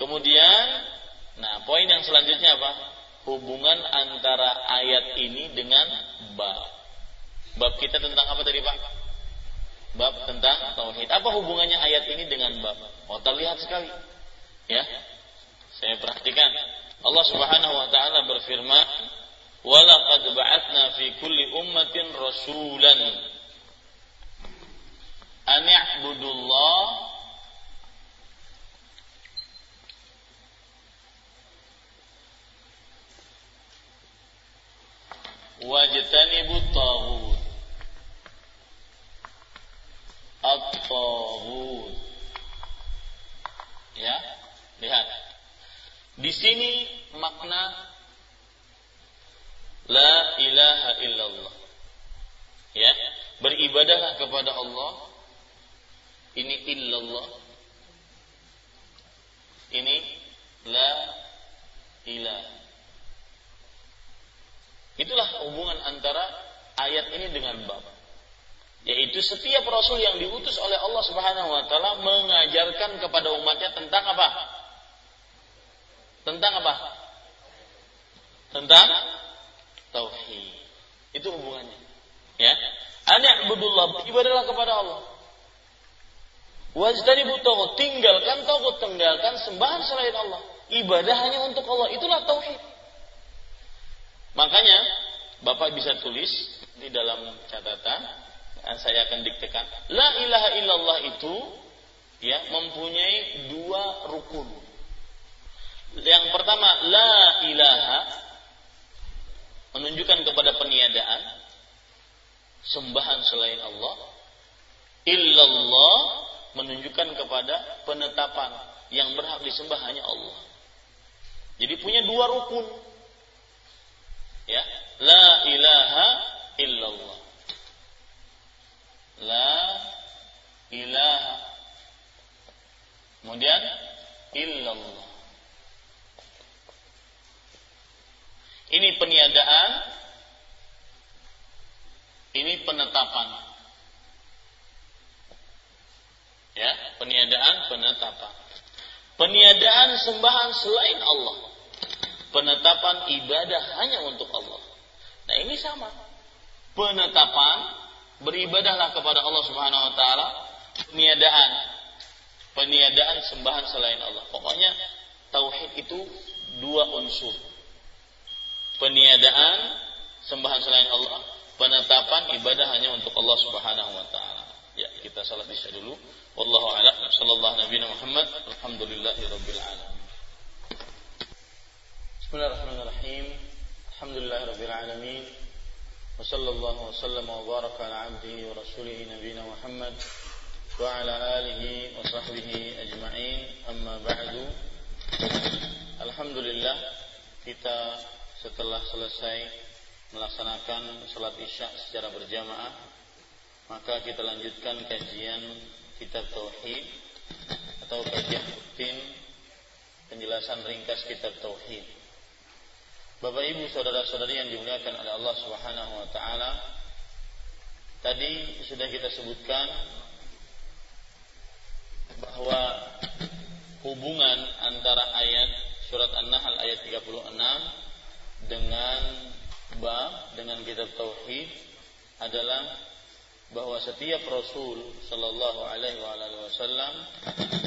Kemudian Nah, poin yang selanjutnya apa? Hubungan antara ayat ini dengan bab. Bab kita tentang apa tadi, Pak? Bab tentang tauhid. Apa hubungannya ayat ini dengan bab? Oh, terlihat sekali. Ya. Saya perhatikan. Allah Subhanahu wa taala berfirman, "Walaqad ba'atsna fi kulli ummatin rasulan an i'budullaha wajtanibu taghut at-taghut ya lihat. Di sini makna la ilaha illallah. Ya beribadahlah kepada Allah. Ini illallah. Ini la ilaha Itulah hubungan antara ayat ini dengan bab. Yaitu setiap rasul yang diutus oleh Allah Subhanahu wa taala mengajarkan kepada umatnya tentang apa? Tentang apa? Tentang tauhid. Itu hubungannya. Ya. Ani'budullah, ibadahlah kepada Allah. Wajtanibu taghut, tinggalkan taghut, tinggalkan sembahan selain Allah. Ibadah hanya untuk Allah. Itulah tauhid. Makanya Bapak bisa tulis di dalam catatan saya akan diktekan la ilaha illallah itu ya mempunyai dua rukun. Yang pertama la ilaha menunjukkan kepada peniadaan sembahan selain Allah. Illallah menunjukkan kepada penetapan yang berhak disembah hanya Allah. Jadi punya dua rukun ya. La ilaha illallah. La ilaha. Kemudian illallah. Ini peniadaan. Ini penetapan. Dan penetapan. Peniadaan sembahan selain Allah. Penetapan ibadah hanya untuk Allah. Nah ini sama. Penetapan beribadahlah kepada Allah Subhanahu wa taala. Peniadaan peniadaan sembahan selain Allah. Pokoknya tauhid itu dua unsur. Peniadaan sembahan selain Allah, penetapan ibadah hanya untuk Allah Subhanahu wa taala. Ya, kita salat isya dulu. Wallahu a'lam. Sallallahu Nabi Muhammad. Alhamdulillahirabbil alamin. Bismillahirrahmanirrahim. Alhamdulillahirabbil alamin. Wa sallallahu wa sallam wa baraka ala 'abdihi wa rasulih nabiyina Muhammad wa ala alihi wa sahbihi ajma'in. Amma ba'du. Alhamdulillah kita setelah selesai melaksanakan salat Isya secara berjamaah maka kita lanjutkan kajian kitab tauhid atau kajian rutin penjelasan ringkas kitab tauhid. Bapak Ibu saudara-saudari yang dimuliakan oleh Allah Subhanahu wa taala, tadi sudah kita sebutkan bahwa hubungan antara ayat surat An-Nahl ayat 36 dengan bab dengan kitab tauhid adalah bahwa setiap Rasul Shallallahu Alaihi Wasallam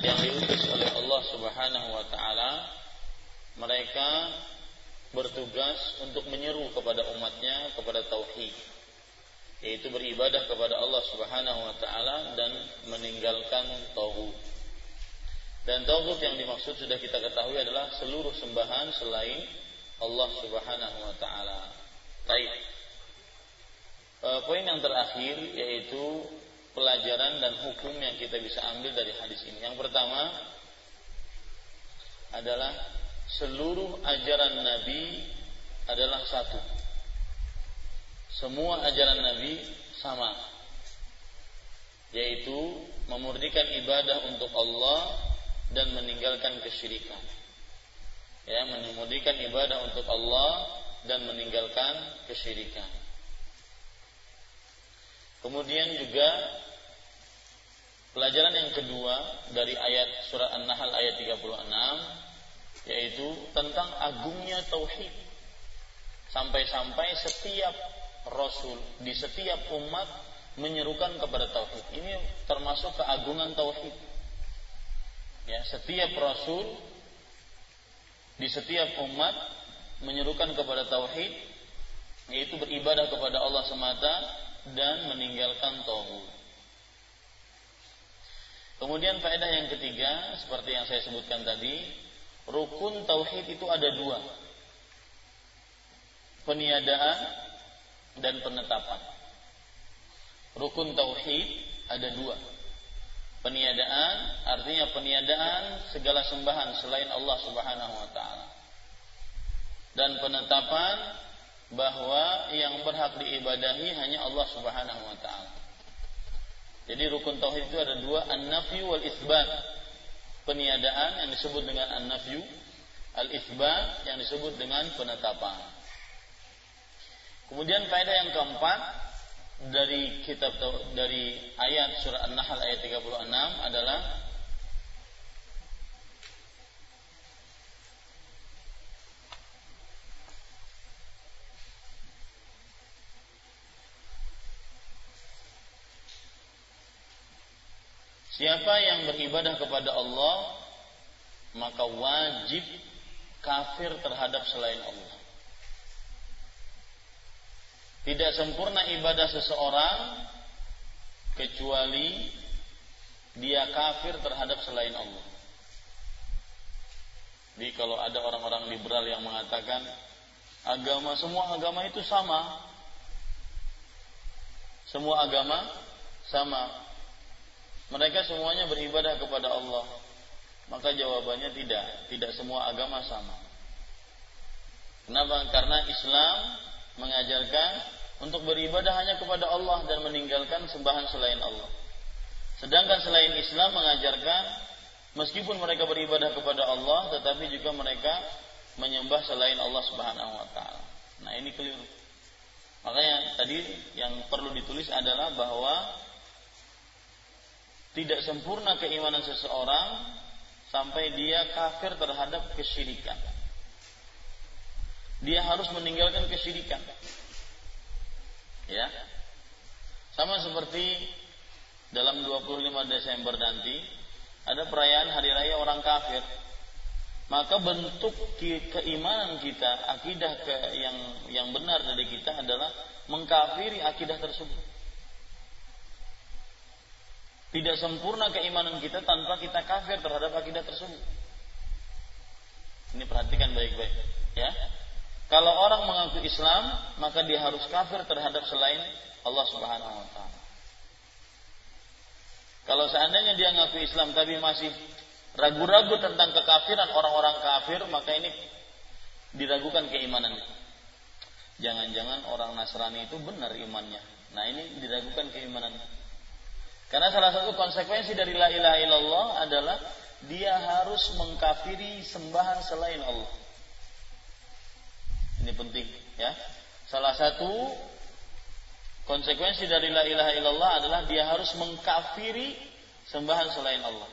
yang diutus oleh Allah Subhanahu Wa Taala mereka bertugas untuk menyeru kepada umatnya kepada tauhid yaitu beribadah kepada Allah Subhanahu wa taala dan meninggalkan tauhid. Dan tauhid yang dimaksud sudah kita ketahui adalah seluruh sembahan selain Allah Subhanahu wa taala. Baik. E, poin yang terakhir yaitu pelajaran dan hukum yang kita bisa ambil dari hadis ini. Yang pertama adalah seluruh ajaran Nabi adalah satu. Semua ajaran Nabi sama. Yaitu memurnikan ibadah untuk Allah dan meninggalkan kesyirikan. Ya, memurnikan ibadah untuk Allah dan meninggalkan kesyirikan. Kemudian juga pelajaran yang kedua dari ayat surah An-Nahl ayat 36 yaitu tentang agungnya tauhid. Sampai-sampai setiap rasul di setiap umat menyerukan kepada tauhid. Ini termasuk keagungan tauhid. Ya, setiap rasul di setiap umat menyerukan kepada tauhid yaitu beribadah kepada Allah semata dan meninggalkan tauhid. Kemudian faedah yang ketiga, seperti yang saya sebutkan tadi, rukun tauhid itu ada dua. Peniadaan dan penetapan. Rukun tauhid ada dua. Peniadaan artinya peniadaan segala sembahan selain Allah Subhanahu wa taala. Dan penetapan bahwa yang berhak diibadahi hanya Allah Subhanahu wa taala. Jadi rukun tauhid itu ada dua, an-nafyu wal isbat. Peniadaan yang disebut dengan an-nafyu, al-isbat yang disebut dengan penetapan. Kemudian faedah yang keempat dari kitab dari ayat surah An-Nahl ayat 36 adalah Siapa yang beribadah kepada Allah maka wajib kafir terhadap selain Allah. Tidak sempurna ibadah seseorang kecuali dia kafir terhadap selain Allah. Jadi kalau ada orang-orang liberal yang mengatakan agama semua agama itu sama. Semua agama sama mereka semuanya beribadah kepada Allah. Maka jawabannya tidak, tidak semua agama sama. Kenapa? Karena Islam mengajarkan untuk beribadah hanya kepada Allah dan meninggalkan sembahan selain Allah. Sedangkan selain Islam mengajarkan meskipun mereka beribadah kepada Allah tetapi juga mereka menyembah selain Allah Subhanahu wa taala. Nah, ini keliru. Makanya tadi yang perlu ditulis adalah bahwa tidak sempurna keimanan seseorang sampai dia kafir terhadap kesyirikan. Dia harus meninggalkan kesyirikan. Ya. Sama seperti dalam 25 Desember nanti ada perayaan hari raya orang kafir. Maka bentuk keimanan kita, akidah ke yang yang benar dari kita adalah mengkafiri akidah tersebut. Tidak sempurna keimanan kita tanpa kita kafir terhadap akidah tersebut. Ini perhatikan baik-baik, ya. Kalau orang mengaku Islam, maka dia harus kafir terhadap selain Allah Subhanahu wa taala. Kalau seandainya dia mengaku Islam tapi masih ragu-ragu tentang kekafiran orang-orang kafir, maka ini diragukan keimanannya. Jangan-jangan orang Nasrani itu benar imannya. Nah, ini diragukan keimanannya. Karena salah satu konsekuensi dari la ilaha illallah adalah dia harus mengkafiri sembahan selain Allah. Ini penting ya. Salah satu konsekuensi dari la ilaha illallah adalah dia harus mengkafiri sembahan selain Allah.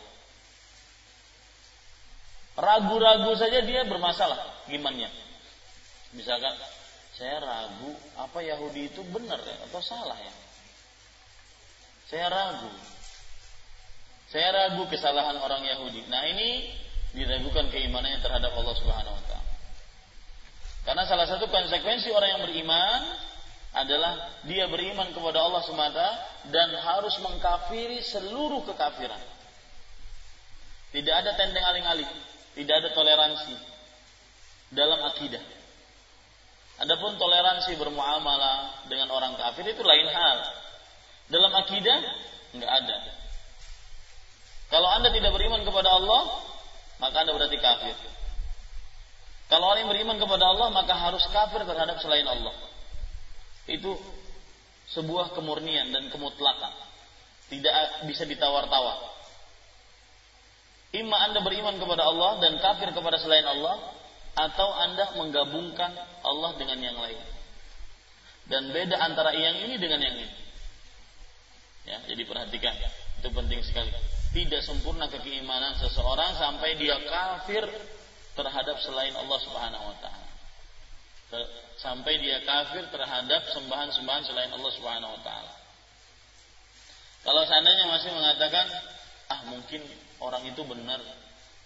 Ragu-ragu saja dia bermasalah imannya. Misalkan saya ragu apa Yahudi itu benar ya atau salah ya. Saya ragu. Saya ragu kesalahan orang Yahudi. Nah ini diragukan keimanannya terhadap Allah Subhanahu wa taala. Karena salah satu konsekuensi orang yang beriman adalah dia beriman kepada Allah semata dan harus mengkafiri seluruh kekafiran. Tidak ada tendeng aling-aling, tidak ada toleransi dalam akidah. Adapun toleransi bermuamalah dengan orang kafir itu lain hal. Dalam akidah enggak ada. Kalau Anda tidak beriman kepada Allah, maka Anda berarti kafir. Kalau orang yang beriman kepada Allah maka harus kafir terhadap selain Allah. Itu sebuah kemurnian dan kemutlakan. Tidak bisa ditawar-tawar. Ima Anda beriman kepada Allah dan kafir kepada selain Allah atau Anda menggabungkan Allah dengan yang lain. Dan beda antara yang ini dengan yang ini. Ya, jadi perhatikan, itu penting sekali. Tidak sempurna keimanan seseorang sampai dia kafir terhadap selain Allah Subhanahu wa taala. Sampai dia kafir terhadap sembahan-sembahan selain Allah Subhanahu wa taala. Kalau seandainya masih mengatakan, ah mungkin orang itu benar,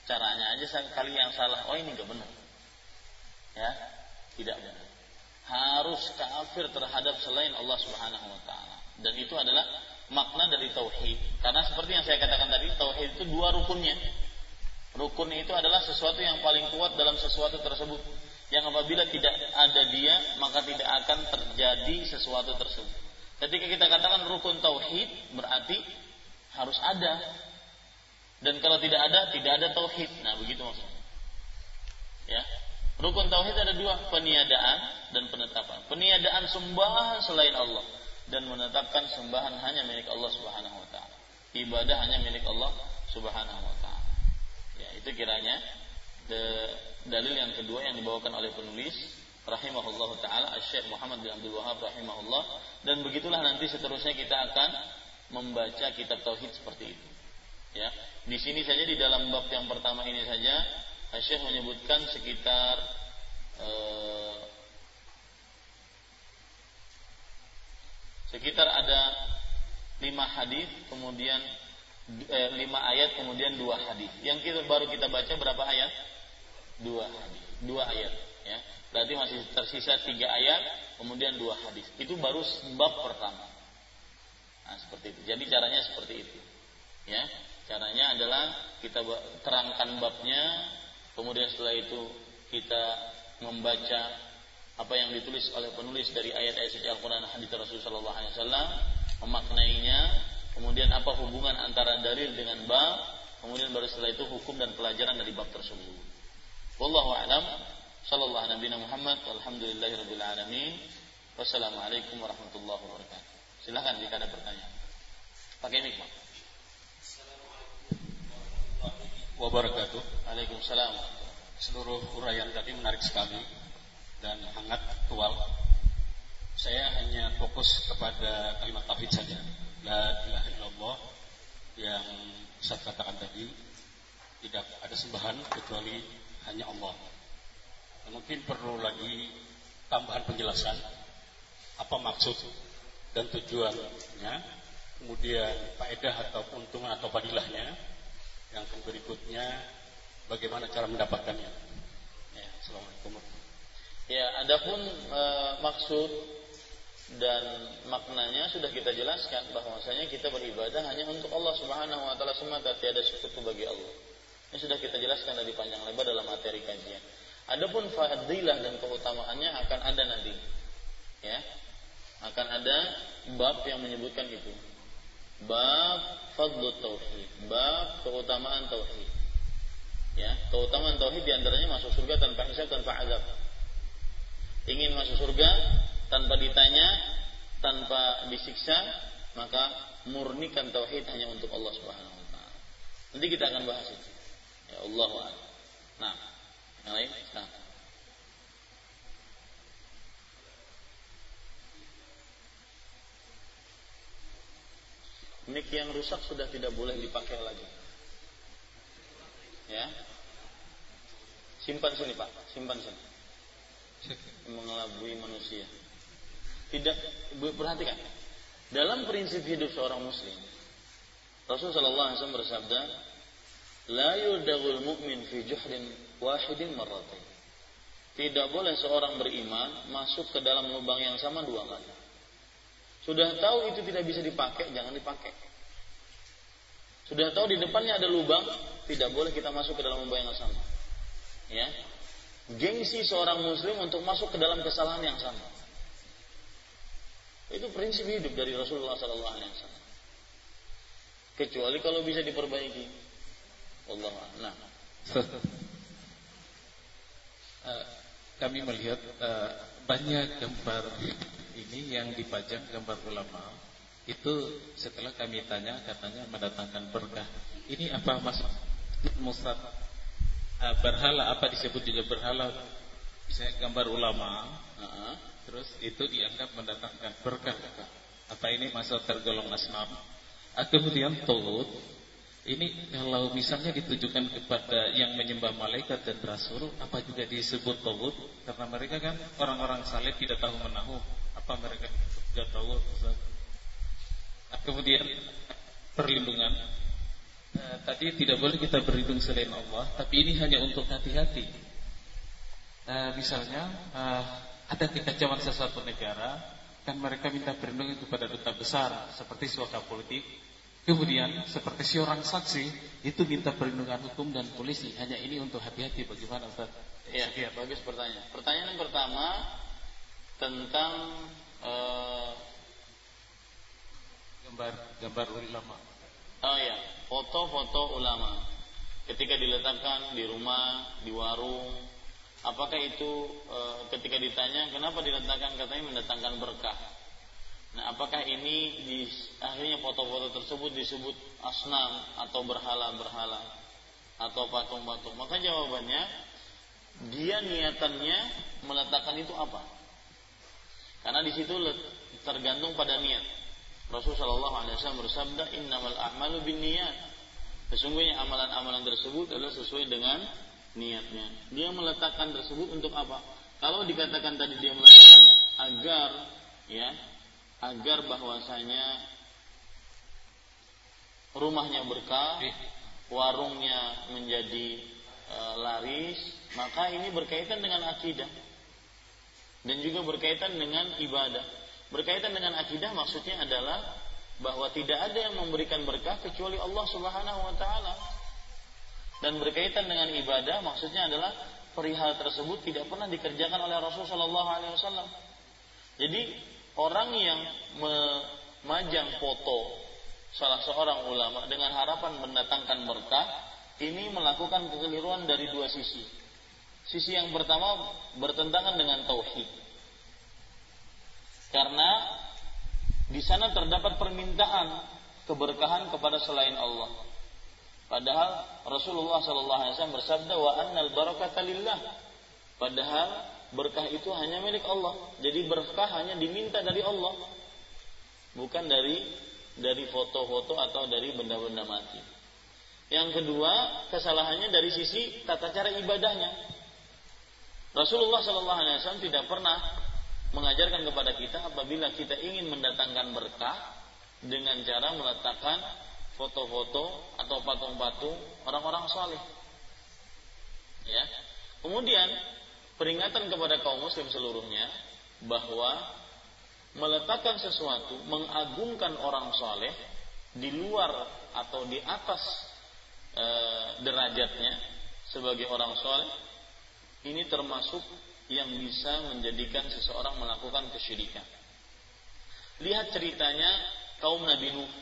caranya aja kali yang salah. Oh ini enggak benar. Ya, tidak benar. Harus kafir terhadap selain Allah Subhanahu wa taala. Dan itu adalah makna dari tauhid. Karena seperti yang saya katakan tadi, tauhid itu dua rukunnya. Rukun itu adalah sesuatu yang paling kuat dalam sesuatu tersebut. Yang apabila tidak ada dia, maka tidak akan terjadi sesuatu tersebut. Ketika kita katakan rukun tauhid, berarti harus ada. Dan kalau tidak ada, tidak ada tauhid. Nah, begitu maksudnya. Ya. Rukun tauhid ada dua, peniadaan dan penetapan. Peniadaan sembahan selain Allah dan menetapkan sembahan hanya milik Allah Subhanahu wa taala. Ibadah hanya milik Allah Subhanahu wa taala. Ya, itu kiranya de, dalil yang kedua yang dibawakan oleh penulis rahimahullah taala Syekh Muhammad bin Abdul Wahab rahimahullah dan begitulah nanti seterusnya kita akan membaca kitab tauhid seperti itu. Ya, di sini saja di dalam bab yang pertama ini saja Syekh menyebutkan sekitar eh, sekitar ada lima hadis kemudian eh, lima ayat kemudian dua hadis. Yang kita baru kita baca berapa ayat? Dua hadis, dua ayat. Ya, berarti masih tersisa tiga ayat, kemudian dua hadis. Itu baru bab pertama. Nah, seperti itu. Jadi caranya seperti itu. Ya, caranya adalah kita terangkan babnya, kemudian setelah itu kita membaca apa yang ditulis oleh penulis dari ayat-ayat suci Al-Quran hadis Rasulullah SAW, memaknainya, Kemudian apa hubungan antara dalil dengan bab? Kemudian baru setelah itu hukum dan pelajaran dari bab tersebut. Wallahu a'lam. Sallallahu Nabi Muhammad. Alhamdulillahirabbil alamin. Wassalamualaikum warahmatullahi wabarakatuh. Silahkan jika ada pertanyaan. Pakai mic, Pak. wabarakatuh. Waalaikumsalam. Seluruh uraian tadi menarik sekali dan hangat aktual. Saya hanya fokus kepada kalimat tauhid saja la ilaha illallah yang saya katakan tadi tidak ada sembahan kecuali hanya Allah. mungkin perlu lagi tambahan penjelasan apa maksud dan tujuannya, kemudian faedah atau keuntungan atau fadilahnya, yang berikutnya bagaimana cara mendapatkannya. Ya, Assalamualaikum. Ya, adapun e, maksud dan maknanya sudah kita jelaskan bahwasanya kita beribadah hanya untuk Allah Subhanahu wa taala semata tiada sekutu bagi Allah. Ini sudah kita jelaskan dari panjang lebar dalam materi kajian. Adapun fadilah dan keutamaannya akan ada nanti. Ya. Akan ada bab yang menyebutkan itu. Bab fadlu tauhid, bab keutamaan tauhid. Ya, keutamaan tauhid di antaranya masuk surga tanpa hisab tanpa azab. Ingin masuk surga tanpa ditanya, tanpa disiksa, maka murnikan tauhid hanya untuk Allah Subhanahu wa taala. Nanti kita akan bahas itu. Ya Allah Nah, yang lain? Nah. Mic yang rusak sudah tidak boleh dipakai lagi. Ya. Simpan sini, Pak. Simpan sini. Mengelabui manusia. Tidak perhatikan. Dalam prinsip hidup seorang muslim, Rasulullah sallallahu alaihi wasallam bersabda, "La yuldagul mu'min fi juhdin wahidin marratain." Tidak boleh seorang beriman masuk ke dalam lubang yang sama dua kali. Sudah tahu itu tidak bisa dipakai, jangan dipakai. Sudah tahu di depannya ada lubang, tidak boleh kita masuk ke dalam lubang yang sama. Ya. Gengsi seorang muslim untuk masuk ke dalam kesalahan yang sama. Itu prinsip hidup dari Rasulullah sallallahu alaihi wasallam. Kecuali kalau bisa diperbaiki. Allah nah. uh, kami melihat uh, banyak gambar ini yang dipajang gambar ulama itu setelah kami tanya katanya mendatangkan berkah. Ini apa maksud Mustad uh, berhala apa disebut juga berhala? Misalnya gambar ulama, uh, terus itu dianggap mendatangkan berkah. Apa ini masuk tergolong asnam? Kemudian tawud ini kalau misalnya ditujukan kepada yang menyembah malaikat dan rasul, apa juga disebut tawud? Karena mereka kan orang-orang saleh tidak tahu menahu apa mereka tidak tahu kemudian perlindungan eh, tadi tidak boleh kita berlindung selain Allah tapi ini hanya untuk hati-hati eh, misalnya eh, ada kekacauan sesuatu negara kan mereka minta perlindungan kepada duta besar seperti suaka politik kemudian seperti seorang saksi itu minta perlindungan hukum dan polisi hanya ini untuk hati-hati bagaimana Ustaz? Ya, bagus pertanyaan. Pertanyaan yang pertama tentang uh, gambar gambar ulama. Oh ya, foto-foto ulama. Ketika diletakkan di rumah, di warung, apakah itu e, ketika ditanya kenapa diletakkan katanya mendatangkan berkah. Nah, apakah ini di akhirnya foto-foto tersebut disebut asnam atau berhala-berhala atau patung-patung? Maka jawabannya dia niatannya meletakkan itu apa? Karena di situ tergantung pada niat. Rasulullah Shallallahu Alaihi Wasallam bersabda, Innamal a'malu bin niat. Sesungguhnya amalan-amalan tersebut adalah sesuai dengan niatnya. Dia meletakkan tersebut untuk apa? Kalau dikatakan tadi dia meletakkan agar ya agar bahwasanya rumahnya berkah, warungnya menjadi e, laris, maka ini berkaitan dengan akidah dan juga berkaitan dengan ibadah. Berkaitan dengan akidah maksudnya adalah bahwa tidak ada yang memberikan berkah kecuali Allah Subhanahu wa taala. Dan berkaitan dengan ibadah maksudnya adalah perihal tersebut tidak pernah dikerjakan oleh Rasul sallallahu alaihi wasallam. Jadi orang yang memajang foto salah seorang ulama dengan harapan mendatangkan berkah ini melakukan kekeliruan dari dua sisi. Sisi yang pertama bertentangan dengan tauhid. Karena di sana terdapat permintaan keberkahan kepada selain Allah. Padahal Rasulullah sallallahu alaihi wasallam bersabda wa annal barakata lillah. Padahal berkah itu hanya milik Allah. Jadi berkah hanya diminta dari Allah. Bukan dari dari foto-foto atau dari benda-benda mati. Yang kedua, kesalahannya dari sisi tata cara ibadahnya. Rasulullah Shallallahu Alaihi Wasallam tidak pernah mengajarkan kepada kita apabila kita ingin mendatangkan berkah dengan cara meletakkan foto-foto atau patung-patung orang-orang saleh. Ya. Kemudian peringatan kepada kaum muslim seluruhnya bahwa meletakkan sesuatu mengagungkan orang saleh di luar atau di atas e, derajatnya sebagai orang saleh ini termasuk yang bisa menjadikan seseorang melakukan kesyirikan. Lihat ceritanya kaum Nabi Nuh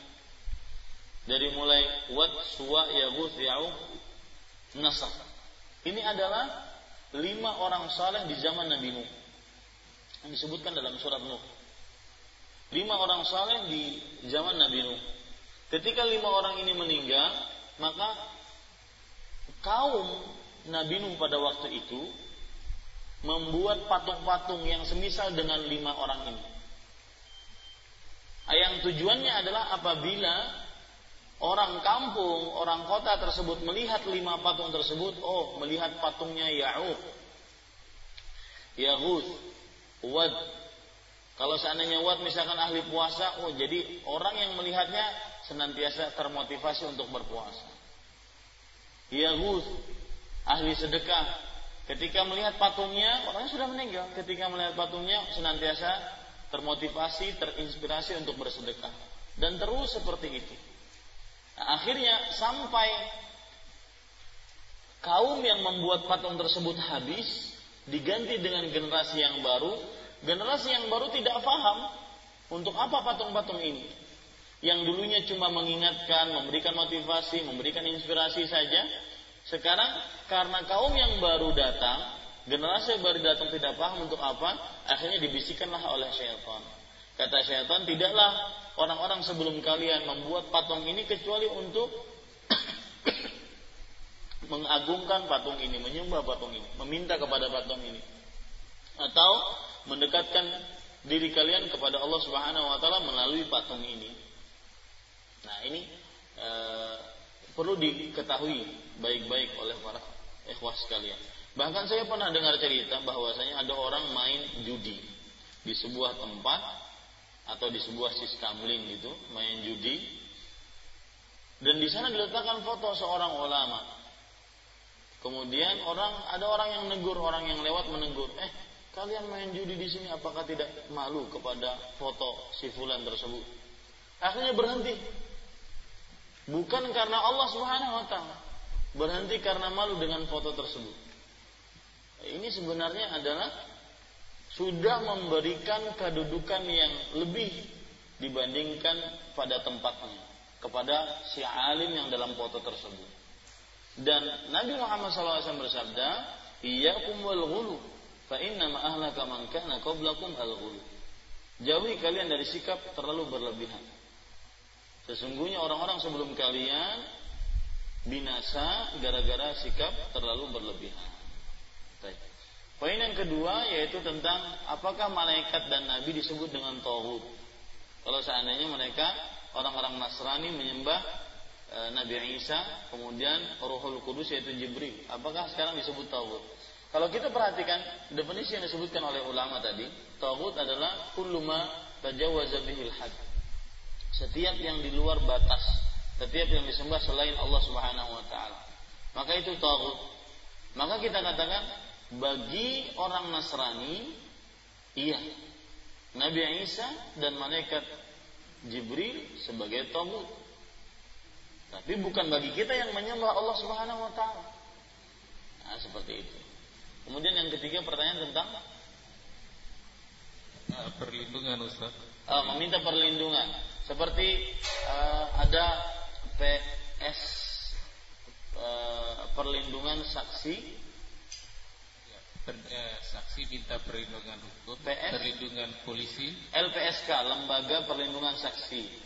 dari mulai Wad, Suwa, Yaguth, Ya'uq, Nasr. Ini adalah lima orang saleh di zaman Nabi Nuh. Yang disebutkan dalam surat Nuh. Lima orang saleh di zaman Nabi Nuh. Ketika lima orang ini meninggal, maka kaum Nabi Nuh pada waktu itu membuat patung-patung yang semisal dengan lima orang ini. Yang tujuannya adalah apabila orang kampung, orang kota tersebut melihat lima patung tersebut, oh melihat patungnya Ya'uq, Yahud, Wad. Kalau seandainya Wad misalkan ahli puasa, oh jadi orang yang melihatnya senantiasa termotivasi untuk berpuasa. Yahud, ahli sedekah, Ketika melihat patungnya, orangnya sudah meninggal. Ketika melihat patungnya, senantiasa termotivasi, terinspirasi untuk bersedekah. Dan terus seperti itu. Nah, akhirnya sampai kaum yang membuat patung tersebut habis, diganti dengan generasi yang baru. Generasi yang baru tidak paham untuk apa patung-patung ini. Yang dulunya cuma mengingatkan, memberikan motivasi, memberikan inspirasi saja, sekarang karena kaum yang baru datang, generasi yang baru datang tidak paham untuk apa, akhirnya dibisikkanlah oleh syaitan. Kata syaitan, tidaklah orang-orang sebelum kalian membuat patung ini kecuali untuk mengagungkan patung ini, menyembah patung ini, meminta kepada patung ini. Atau mendekatkan diri kalian kepada Allah Subhanahu wa taala melalui patung ini. Nah, ini e, perlu diketahui baik-baik oleh para ikhwah sekalian. Bahkan saya pernah dengar cerita bahwasanya ada orang main judi di sebuah tempat atau di sebuah siskamling gitu, main judi. Dan di sana diletakkan foto seorang ulama. Kemudian orang ada orang yang negur, orang yang lewat menegur, "Eh, kalian main judi di sini apakah tidak malu kepada foto si fulan tersebut?" Akhirnya berhenti Bukan karena Allah Subhanahu wa taala. Berhenti karena malu dengan foto tersebut. Ini sebenarnya adalah sudah memberikan kedudukan yang lebih dibandingkan pada tempatnya kepada si alim yang dalam foto tersebut. Dan Nabi Muhammad SAW bersabda, "Iyyakum wal ghulu, fa inna ahlaka man kana qablakum al ghulu." Jauhi kalian dari sikap terlalu berlebihan. Sesungguhnya orang-orang sebelum kalian binasa gara-gara sikap terlalu berlebihan. Baik. Poin yang kedua yaitu tentang apakah malaikat dan nabi disebut dengan tauhid. Kalau seandainya mereka orang-orang Nasrani menyembah e, Nabi Isa, kemudian Ruhul Kudus yaitu Jibril, apakah sekarang disebut tauhid? Kalau kita perhatikan definisi yang disebutkan oleh ulama tadi, tauhid adalah kullu ma tajawaza bihil had setiap yang di luar batas, setiap yang disembah selain Allah Subhanahu wa taala. Maka itu tagut. Maka kita katakan bagi orang Nasrani iya Nabi Isa dan malaikat Jibril sebagai tagut. Tapi bukan bagi kita yang menyembah Allah Subhanahu wa taala. Nah, seperti itu. Kemudian yang ketiga pertanyaan tentang perlindungan Ustaz. Uh, meminta perlindungan. Seperti uh, ada PS uh, eh, perlindungan saksi ya, per, eh, saksi minta perlindungan hukum, PS, perlindungan polisi, LPSK, Lembaga Perlindungan Saksi.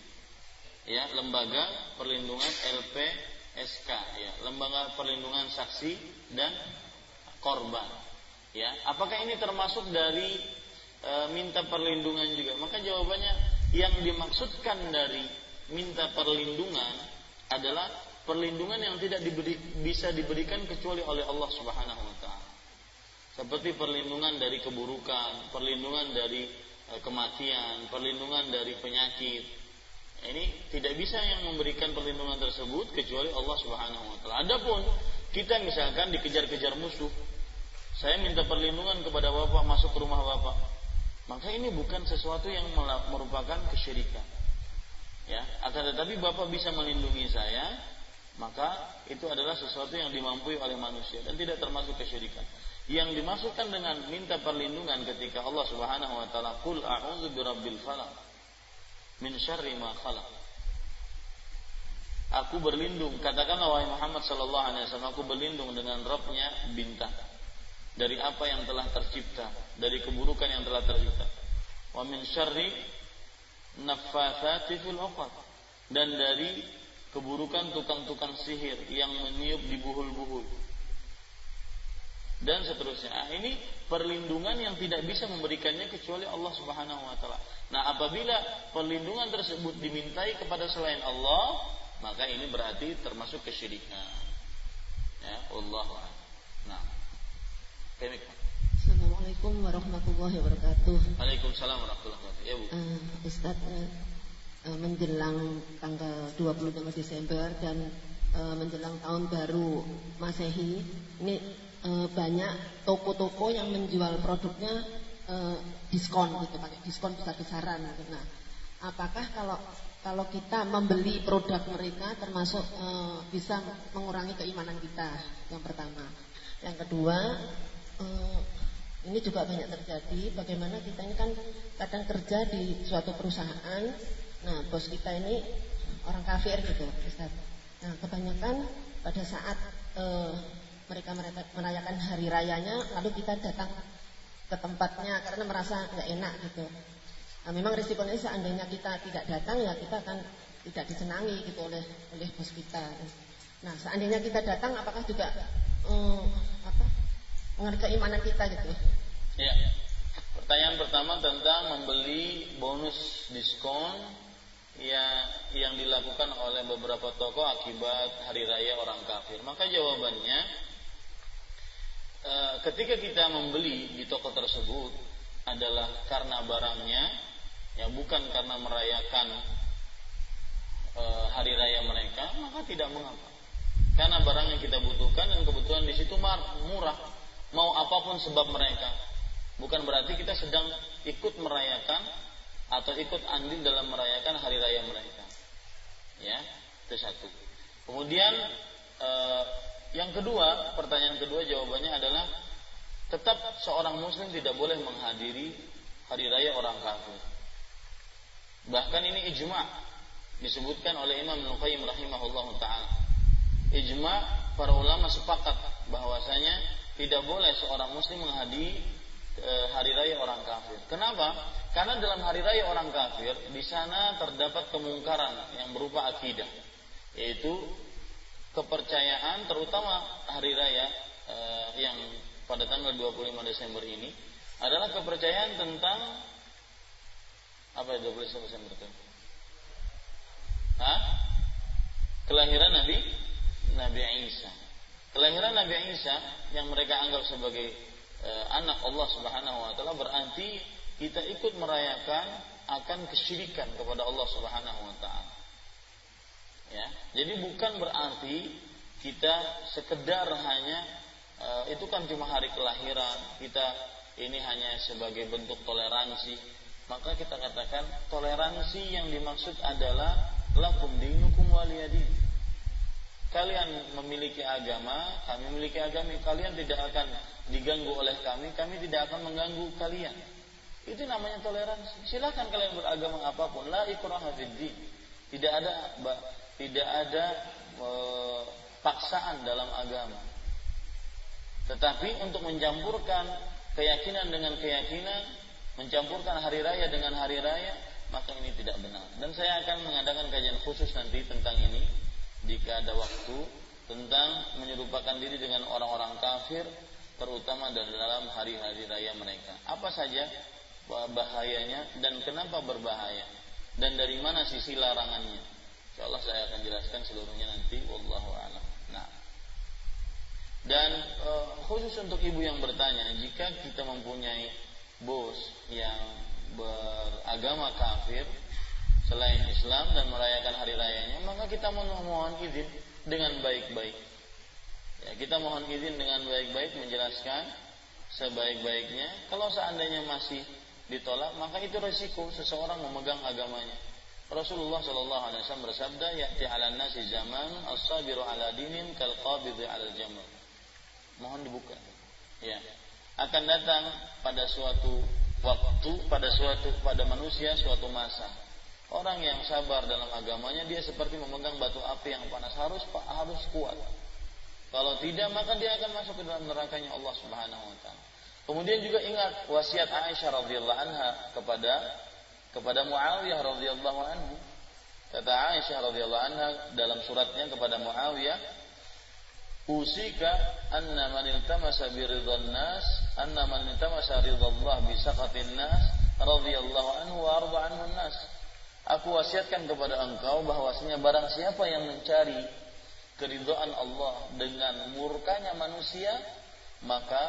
Ya, Lembaga Perlindungan LPSK ya, Lembaga Perlindungan Saksi dan Korban. Ya, apakah ini termasuk dari e, minta perlindungan juga? Maka jawabannya yang dimaksudkan dari minta perlindungan adalah perlindungan yang tidak diberi, bisa diberikan kecuali oleh Allah Subhanahu wa taala. Seperti perlindungan dari keburukan, perlindungan dari e, kematian, perlindungan dari penyakit. Ini tidak bisa yang memberikan perlindungan tersebut kecuali Allah Subhanahu wa taala. Adapun kita misalkan dikejar-kejar musuh, saya minta perlindungan kepada Bapak masuk ke rumah Bapak. Maka ini bukan sesuatu yang merupakan kesyirikan. Ya, akan tetapi Bapak bisa melindungi saya, maka itu adalah sesuatu yang dimampui oleh manusia dan tidak termasuk kesyirikan. Yang dimasukkan dengan minta perlindungan ketika Allah Subhanahu wa taala qul a'udzu birabbil falaq min syarri ma khalaq. Aku berlindung, katakanlah wahai Muhammad sallallahu alaihi wasallam, aku berlindung dengan Rabbnya bintang dari apa yang telah tercipta, dari keburukan yang telah tercipta. Wa min syarri naffatsati fil dan dari keburukan tukang-tukang sihir yang meniup di buhul-buhul. Dan seterusnya. Nah, ini perlindungan yang tidak bisa memberikannya kecuali Allah Subhanahu wa taala. Nah, apabila perlindungan tersebut dimintai kepada selain Allah, maka ini berarti termasuk kesyirikan. Ya, Allah. Nah. Assalamualaikum warahmatullahi wabarakatuh. Waalaikumsalam warahmatullahi wabarakatuh. Ya, Bu. Uh, Ustaz uh, menjelang tanggal 25 Desember dan uh, menjelang tahun baru Masehi, ini uh, banyak toko-toko yang menjual produknya uh, diskon gitu, pakai diskon besar-besaran gitu. Nah, apakah kalau kalau kita membeli produk mereka termasuk uh, bisa mengurangi keimanan kita yang pertama. Yang kedua, uh, ini juga banyak terjadi. Bagaimana kita ini kan kadang kerja di suatu perusahaan. Nah bos kita ini orang kafir gitu Ustaz. Nah kebanyakan pada saat uh, mereka merayakan hari rayanya lalu kita datang ke tempatnya karena merasa nggak enak gitu. Nah, memang risikonya seandainya kita tidak datang ya kita akan tidak disenangi gitu oleh oleh bos kita. Nah seandainya kita datang apakah juga um, apa mengenai keimanan kita gitu. Ya. Pertanyaan pertama tentang membeli bonus diskon ya yang dilakukan oleh beberapa toko akibat hari raya orang kafir. Maka jawabannya e, ketika kita membeli di toko tersebut adalah karena barangnya ya bukan karena merayakan e, hari raya mereka, maka tidak mengapa. Karena barang yang kita butuhkan dan kebetulan di situ murah mau apa pun sebab mereka. Bukan berarti kita sedang ikut merayakan atau ikut andil dalam merayakan hari raya mereka. Ya, itu satu. Kemudian eh, yang kedua, pertanyaan kedua jawabannya adalah tetap seorang muslim tidak boleh menghadiri hari raya orang kafir. Bahkan ini ijma disebutkan oleh Imam Nuqayyim rahimahullah taala. Ijma para ulama sepakat bahwasanya tidak boleh seorang muslim menghadiri hari raya orang kafir. Kenapa? Karena dalam hari raya orang kafir di sana terdapat kemungkaran yang berupa akidah, yaitu kepercayaan terutama hari raya e, yang pada tanggal 25 Desember ini adalah kepercayaan tentang apa ya 25 Desember itu? Hah? Kelahiran Nabi Nabi Isa. Kelahiran Nabi Isa yang mereka anggap sebagai e, anak Allah Subhanahu wa taala berarti kita ikut merayakan akan kesyirikan kepada Allah Subhanahu wa taala. Ya, jadi bukan berarti kita sekedar hanya e, itu kan cuma hari kelahiran, kita ini hanya sebagai bentuk toleransi. Maka kita katakan toleransi yang dimaksud adalah lakum dinukum waliyadin kalian memiliki agama, kami memiliki agama, kalian tidak akan diganggu oleh kami, kami tidak akan mengganggu kalian. Itu namanya toleransi. Silakan kalian beragama apa pun, la ikraha Tidak ada tidak ada e, paksaan dalam agama. Tetapi untuk mencampurkan keyakinan dengan keyakinan, mencampurkan hari raya dengan hari raya, maka ini tidak benar. Dan saya akan mengadakan kajian khusus nanti tentang ini jika ada waktu tentang menyerupakan diri dengan orang-orang kafir terutama dalam hari-hari raya mereka. Apa saja bahayanya dan kenapa berbahaya dan dari mana sisi larangannya. Insyaallah saya akan jelaskan seluruhnya nanti wallahu a'lam. Nah. Dan e, khusus untuk ibu yang bertanya, jika kita mempunyai bos yang beragama kafir selain Islam dan merayakan hari rayanya, maka kita mohon izin dengan baik-baik. Ya, kita mohon izin dengan baik-baik menjelaskan sebaik-baiknya. Kalau seandainya masih ditolak, maka itu resiko seseorang memegang agamanya. Rasulullah Shallallahu Alaihi Wasallam bersabda, "Ya'ti 'ala nasi zaman as-sabiru 'ala dinin kal 'ala jamal." Mohon dibuka. Ya. Akan datang pada suatu waktu, pada suatu pada manusia suatu masa. Orang yang sabar dalam agamanya dia seperti memegang batu api yang panas harus harus kuat. Kalau tidak maka dia akan masuk ke dalam nerakanya Allah Subhanahu wa taala. Kemudian juga ingat wasiat Aisyah radhiyallahu anha kepada kepada Muawiyah radhiyallahu anhu. Kata Aisyah radhiyallahu anha dalam suratnya kepada Muawiyah, "Usika anna man iltamasa bi ridwan nas, anna man iltamasa ridallah bi saqatin nas, radhiyallahu anhu wa arda anhu nas." Aku wasiatkan kepada engkau bahwasanya barang siapa yang mencari keridhaan Allah dengan murkanya manusia, maka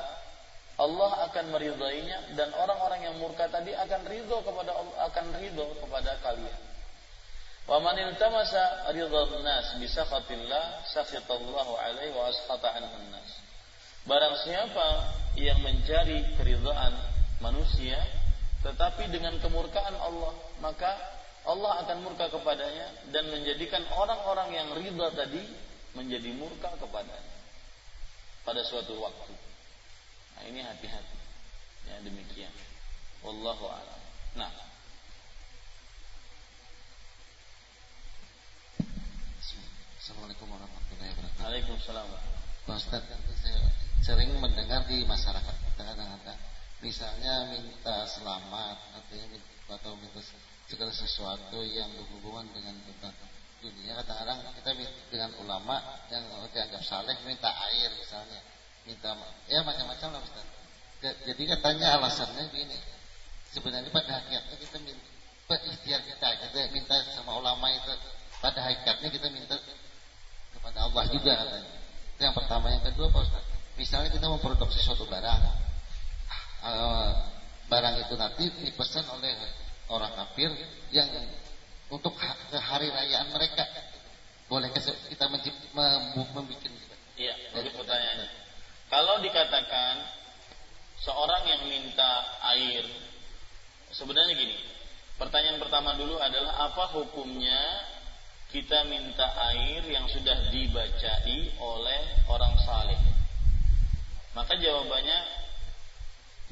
Allah akan meridainya dan orang-orang yang murka tadi akan ridho kepada akan ridho kepada kalian. Wa man iltamasa ridhan nas bi sakhatillah sakhitallahu alaihi wa askhata anhu nas. Barang siapa yang mencari keridhaan manusia tetapi dengan kemurkaan Allah, maka Allah akan murka kepadanya dan menjadikan orang-orang yang ridha tadi menjadi murka kepadanya pada suatu waktu. Nah, ini hati-hati. Ya, demikian. Wallahu a'lam. Nah. Assalamualaikum warahmatullahi wabarakatuh. Waalaikumsalam. Pak Ustaz, saya sering mendengar di masyarakat kita kadang-kadang misalnya minta selamat atau minta segala sesuatu yang berhubungan dengan tentang dunia kadang-kadang kita dengan ulama yang dianggap saleh minta air misalnya minta ya macam-macam lah Ustaz. Jadi katanya alasannya gini. Sebenarnya pada hakikatnya kita minta ikhtiar kita kita minta sama ulama itu pada hakikatnya kita minta kepada Allah juga katanya. Itu yang pertama, yang kedua Pak Ustaz. Misalnya kita memproduksi suatu barang. Uh, barang itu nanti dipesan oleh orang kafir yang untuk hari rayaan mereka. Bolehkah kita membuat Iya, jadi pertanyaannya. Kalau dikatakan seorang yang minta air, sebenarnya gini. Pertanyaan pertama dulu adalah apa hukumnya kita minta air yang sudah dibacai oleh orang saleh? Maka jawabannya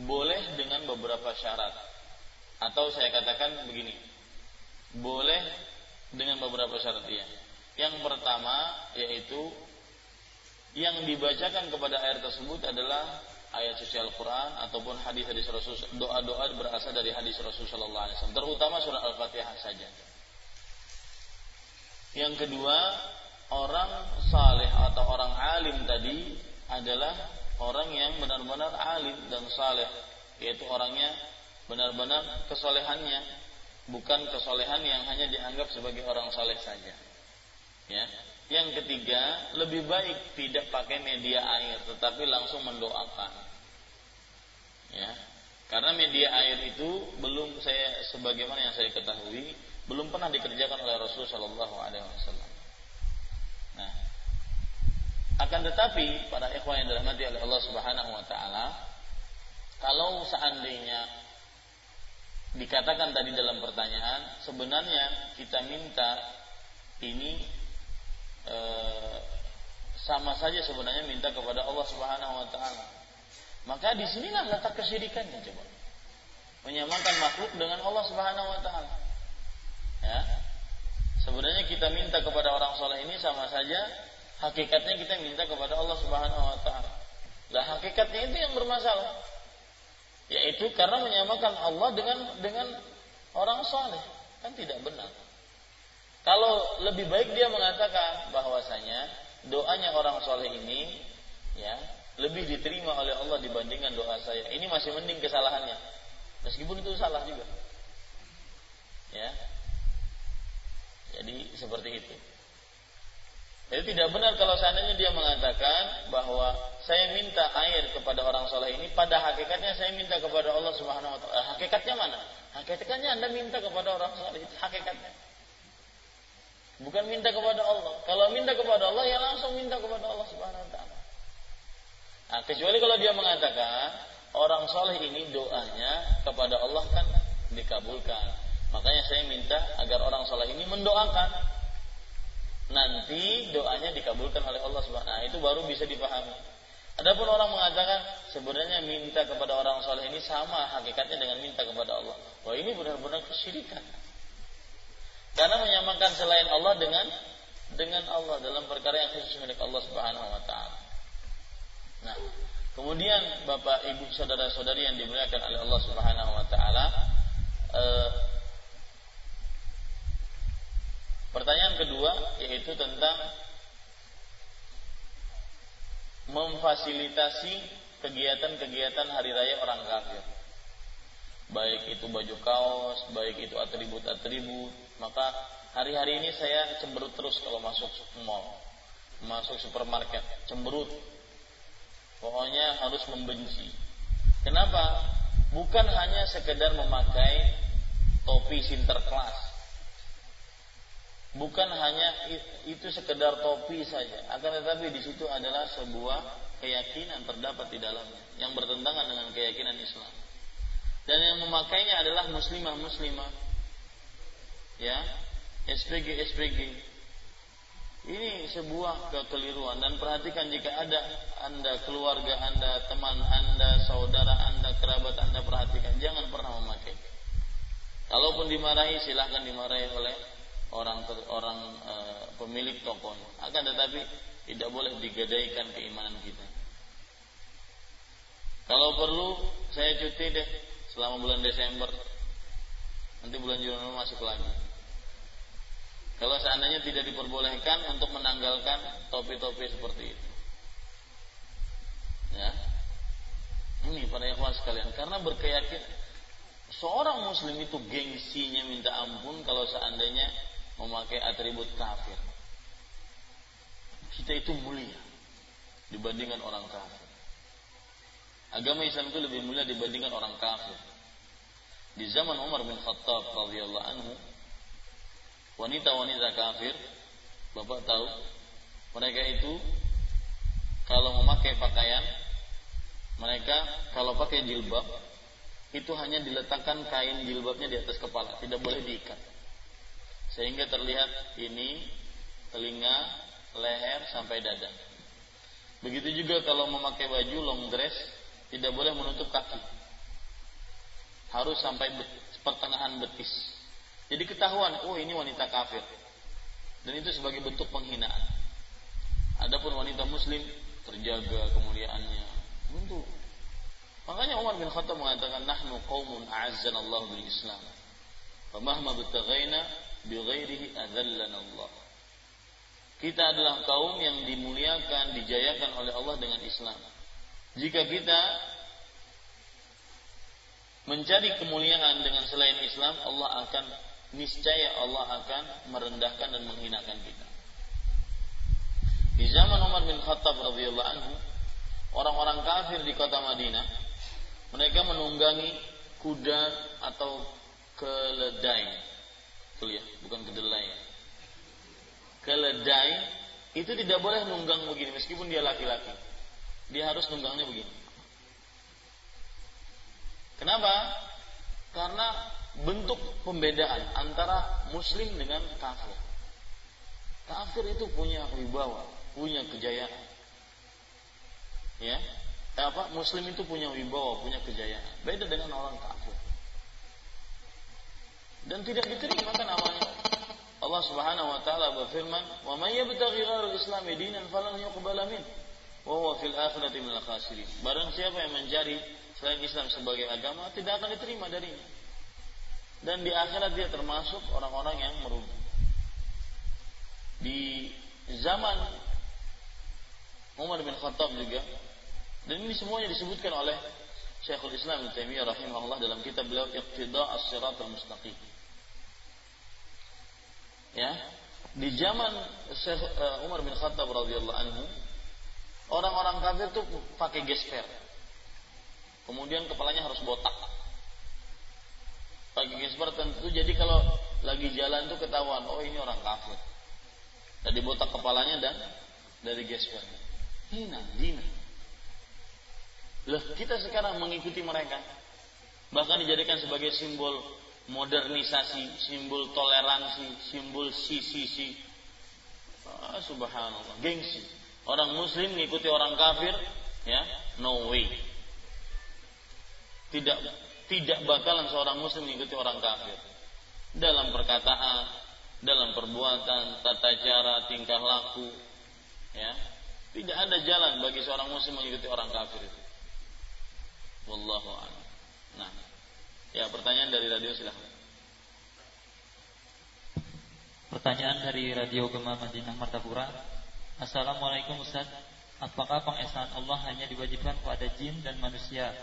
boleh dengan beberapa syarat. Atau saya katakan begini. Boleh dengan beberapa syarat ya. Yang pertama yaitu yang dibacakan kepada air tersebut adalah ayat suci Al-Quran ataupun hadis-hadis Rasul doa-doa berasal dari hadis Rasul Shallallahu Alaihi Wasallam terutama surah Al-Fatihah saja. Yang kedua orang saleh atau orang alim tadi adalah orang yang benar-benar alim dan saleh yaitu orangnya benar-benar kesolehannya bukan kesolehan yang hanya dianggap sebagai orang saleh saja ya yang ketiga, lebih baik tidak pakai media air, tetapi langsung mendoakan. Ya, karena media air itu belum saya, sebagaimana yang saya ketahui, belum pernah dikerjakan oleh Rasul Shallallahu Alaihi Wasallam. Nah, akan tetapi para ikhwan yang dirahmati oleh Allah Subhanahu Wa Taala, kalau seandainya dikatakan tadi dalam pertanyaan, sebenarnya kita minta ini Eh, sama saja sebenarnya minta kepada Allah Subhanahu wa taala. Maka di sinilah letak kesyirikannya coba. Menyamakan makhluk dengan Allah Subhanahu wa taala. Ya. Sebenarnya kita minta kepada orang soleh ini sama saja hakikatnya kita minta kepada Allah Subhanahu wa taala. Lah hakikatnya itu yang bermasalah. Yaitu karena menyamakan Allah dengan dengan orang soleh kan tidak benar. Kalau lebih baik dia mengatakan bahwasanya doanya orang soleh ini ya lebih diterima oleh Allah dibandingkan doa saya. Ini masih mending kesalahannya. Meskipun itu salah juga. Ya. Jadi seperti itu. Jadi tidak benar kalau seandainya dia mengatakan bahwa saya minta air kepada orang soleh ini, pada hakikatnya saya minta kepada Allah Subhanahu Wa Taala. Hakikatnya mana? Hakikatnya anda minta kepada orang soleh itu hakikatnya. Bukan minta kepada Allah. Kalau minta kepada Allah ya langsung minta kepada Allah Subhanahu Wa Taala. Nah, kecuali kalau dia mengatakan orang soleh ini doanya kepada Allah kan dikabulkan. Makanya saya minta agar orang soleh ini mendoakan nanti doanya dikabulkan oleh Allah Subhanahu nah, itu baru bisa dipahami. Adapun orang mengatakan sebenarnya minta kepada orang soleh ini sama hakikatnya dengan minta kepada Allah. Wah ini benar-benar kesyirikan. Karena menyamakan selain Allah dengan dengan Allah dalam perkara yang khusus milik Allah Subhanahu wa taala. Nah, kemudian Bapak Ibu saudara-saudari yang dimuliakan oleh Allah Subhanahu wa taala, eh, Pertanyaan kedua yaitu tentang memfasilitasi kegiatan-kegiatan hari raya orang kafir. Baik itu baju kaos, baik itu atribut-atribut, maka hari-hari ini saya cemberut terus kalau masuk mall, masuk supermarket, cemberut. Pokoknya harus membenci. Kenapa? Bukan hanya sekedar memakai topi sinterklas bukan hanya itu sekedar topi saja, akan tetapi di situ adalah sebuah keyakinan terdapat di dalamnya yang bertentangan dengan keyakinan Islam. Dan yang memakainya adalah muslimah muslimah. Ya, SPG SPG. Ini sebuah kekeliruan dan perhatikan jika ada Anda, keluarga Anda, teman Anda, saudara Anda, kerabat Anda perhatikan jangan pernah memakai. Kalaupun dimarahi silahkan dimarahi oleh orang ter, orang e, pemilik tokonya. Akan tetapi tidak boleh digadaikan keimanan kita. Kalau perlu saya cuti deh selama bulan Desember. Nanti bulan Januari masuk lagi. Kalau seandainya tidak diperbolehkan untuk menanggalkan topi-topi seperti itu. Ya. Ini pada ikhwan sekalian karena berkeyakinan seorang muslim itu gengsinya minta ampun kalau seandainya memakai atribut kafir. Kita itu mulia dibandingkan orang kafir. Agama Islam itu lebih mulia dibandingkan orang kafir. Di zaman Umar bin Khattab radhiyallahu anhu, wanita-wanita kafir, Bapak tahu, mereka itu kalau memakai pakaian, mereka kalau pakai jilbab, itu hanya diletakkan kain jilbabnya di atas kepala, tidak boleh diikat sehingga terlihat ini telinga, leher sampai dada. Begitu juga kalau memakai baju long dress tidak boleh menutup kaki. Harus sampai pertengahan betis. Jadi ketahuan, oh ini wanita kafir. Dan itu sebagai bentuk penghinaan. Adapun wanita muslim terjaga kemuliaannya. Tentu. Makanya Umar bin Khattab mengatakan nahnu qaumun a'azzanallahu bil Islam. Famahma bitaghaina bighairihi adzallana Allah. Kita adalah kaum yang dimuliakan, dijayakan oleh Allah dengan Islam. Jika kita mencari kemuliaan dengan selain Islam, Allah akan niscaya Allah akan merendahkan dan menghinakan kita. Di zaman Umar bin Khattab radhiyallahu anhu, orang-orang kafir di kota Madinah, mereka menunggangi kuda atau keledai kuliah, bukan kedelai. Keledai itu tidak boleh nunggang begini meskipun dia laki-laki. Dia harus nunggangnya begini. Kenapa? Karena bentuk pembedaan antara muslim dengan kafir. Kafir itu punya wibawa, punya kejayaan. Ya, apa? Muslim itu punya wibawa, punya kejayaan. Beda dengan orang kafir dan tidak diterima kan amalnya. Allah Subhanahu wa taala berfirman, "Wa may yabtaghi ghairal Islam dinan falan yuqbala min wa huwa fil akhirati minal khasirin." Barang siapa yang mencari selain Islam sebagai agama tidak akan diterima darinya. Dan di akhirat dia termasuk orang-orang yang merugi. Di zaman Umar bin Khattab juga dan ini semuanya disebutkan oleh Syekhul Islam Ibnu Taimiyah rahimahullah dalam kitab beliau Iqtida' as-Siratal Mustaqim ya. Di zaman Syekh uh, Umar bin Khattab radhiyallahu anhu orang-orang kafir tuh pakai gesper. Kemudian kepalanya harus botak. Pakai gesper tentu jadi kalau lagi jalan tuh ketahuan oh ini orang kafir. Jadi botak kepalanya dan dari gesper. Hina dina loh kita sekarang mengikuti mereka. Bahkan dijadikan sebagai simbol modernisasi, simbol toleransi, simbol si-si-si. Ah, subhanallah, gengsi. Orang muslim mengikuti orang kafir, ya, no way. Tidak tidak bakalan seorang muslim mengikuti orang kafir. Dalam perkataan, dalam perbuatan, tata cara, tingkah laku, ya. Tidak ada jalan bagi seorang muslim mengikuti orang kafir itu. Wallahu a'lam. Ya, pertanyaan dari radio silahkan. Pertanyaan dari Radio Gema Madinah Martapura. Assalamualaikum Ustaz. Apakah pengesaan Allah hanya diwajibkan kepada jin dan manusia?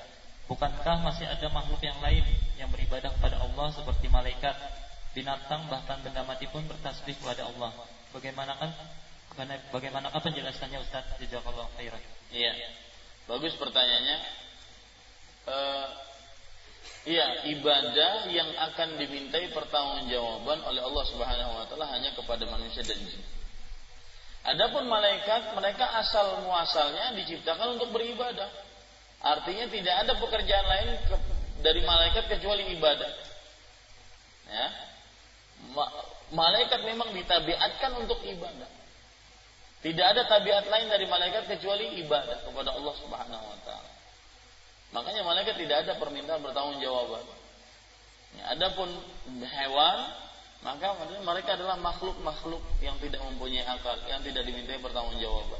Bukankah masih ada makhluk yang lain yang beribadah kepada Allah seperti malaikat, binatang bahkan benda mati pun bertasbih kepada Allah? Bagaimanakah bagaimanakah penjelasannya Ustaz? Jazakallahu khairan. Iya. Bagus pertanyaannya. Uh, Iya, ibadah yang akan dimintai pertanggungjawaban oleh Allah Subhanahu wa taala hanya kepada manusia dan jin. Adapun malaikat, mereka asal muasalnya diciptakan untuk beribadah. Artinya tidak ada pekerjaan lain ke, dari malaikat kecuali ibadah. Ya. Ma, malaikat memang ditabiatkan untuk ibadah. Tidak ada tabiat lain dari malaikat kecuali ibadah kepada Allah Subhanahu wa taala. Makanya malaikat tidak ada permintaan bertanggung jawaban. Ya, adapun hewan, maka mereka adalah makhluk-makhluk yang tidak mempunyai akal, yang tidak dimintai pertanggung jawaban.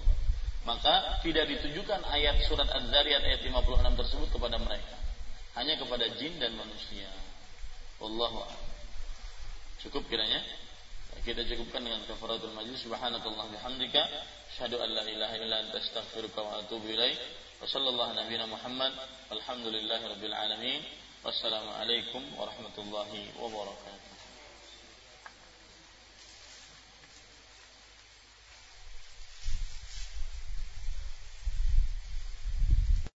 Maka tidak ditujukan ayat surat Az-Zariyat ayat 56 tersebut kepada mereka. Hanya kepada jin dan manusia. Wallahu Cukup kiranya? Kita cukupkan dengan kafaratul majlis. Subhanakallah bihamdika. Asyhadu an la ilaha illa anta astaghfiruka wa atubu. وصلى الله نبينا محمد الحمد لله رب العالمين. والسلام عليكم ورحمة الله وبركاته.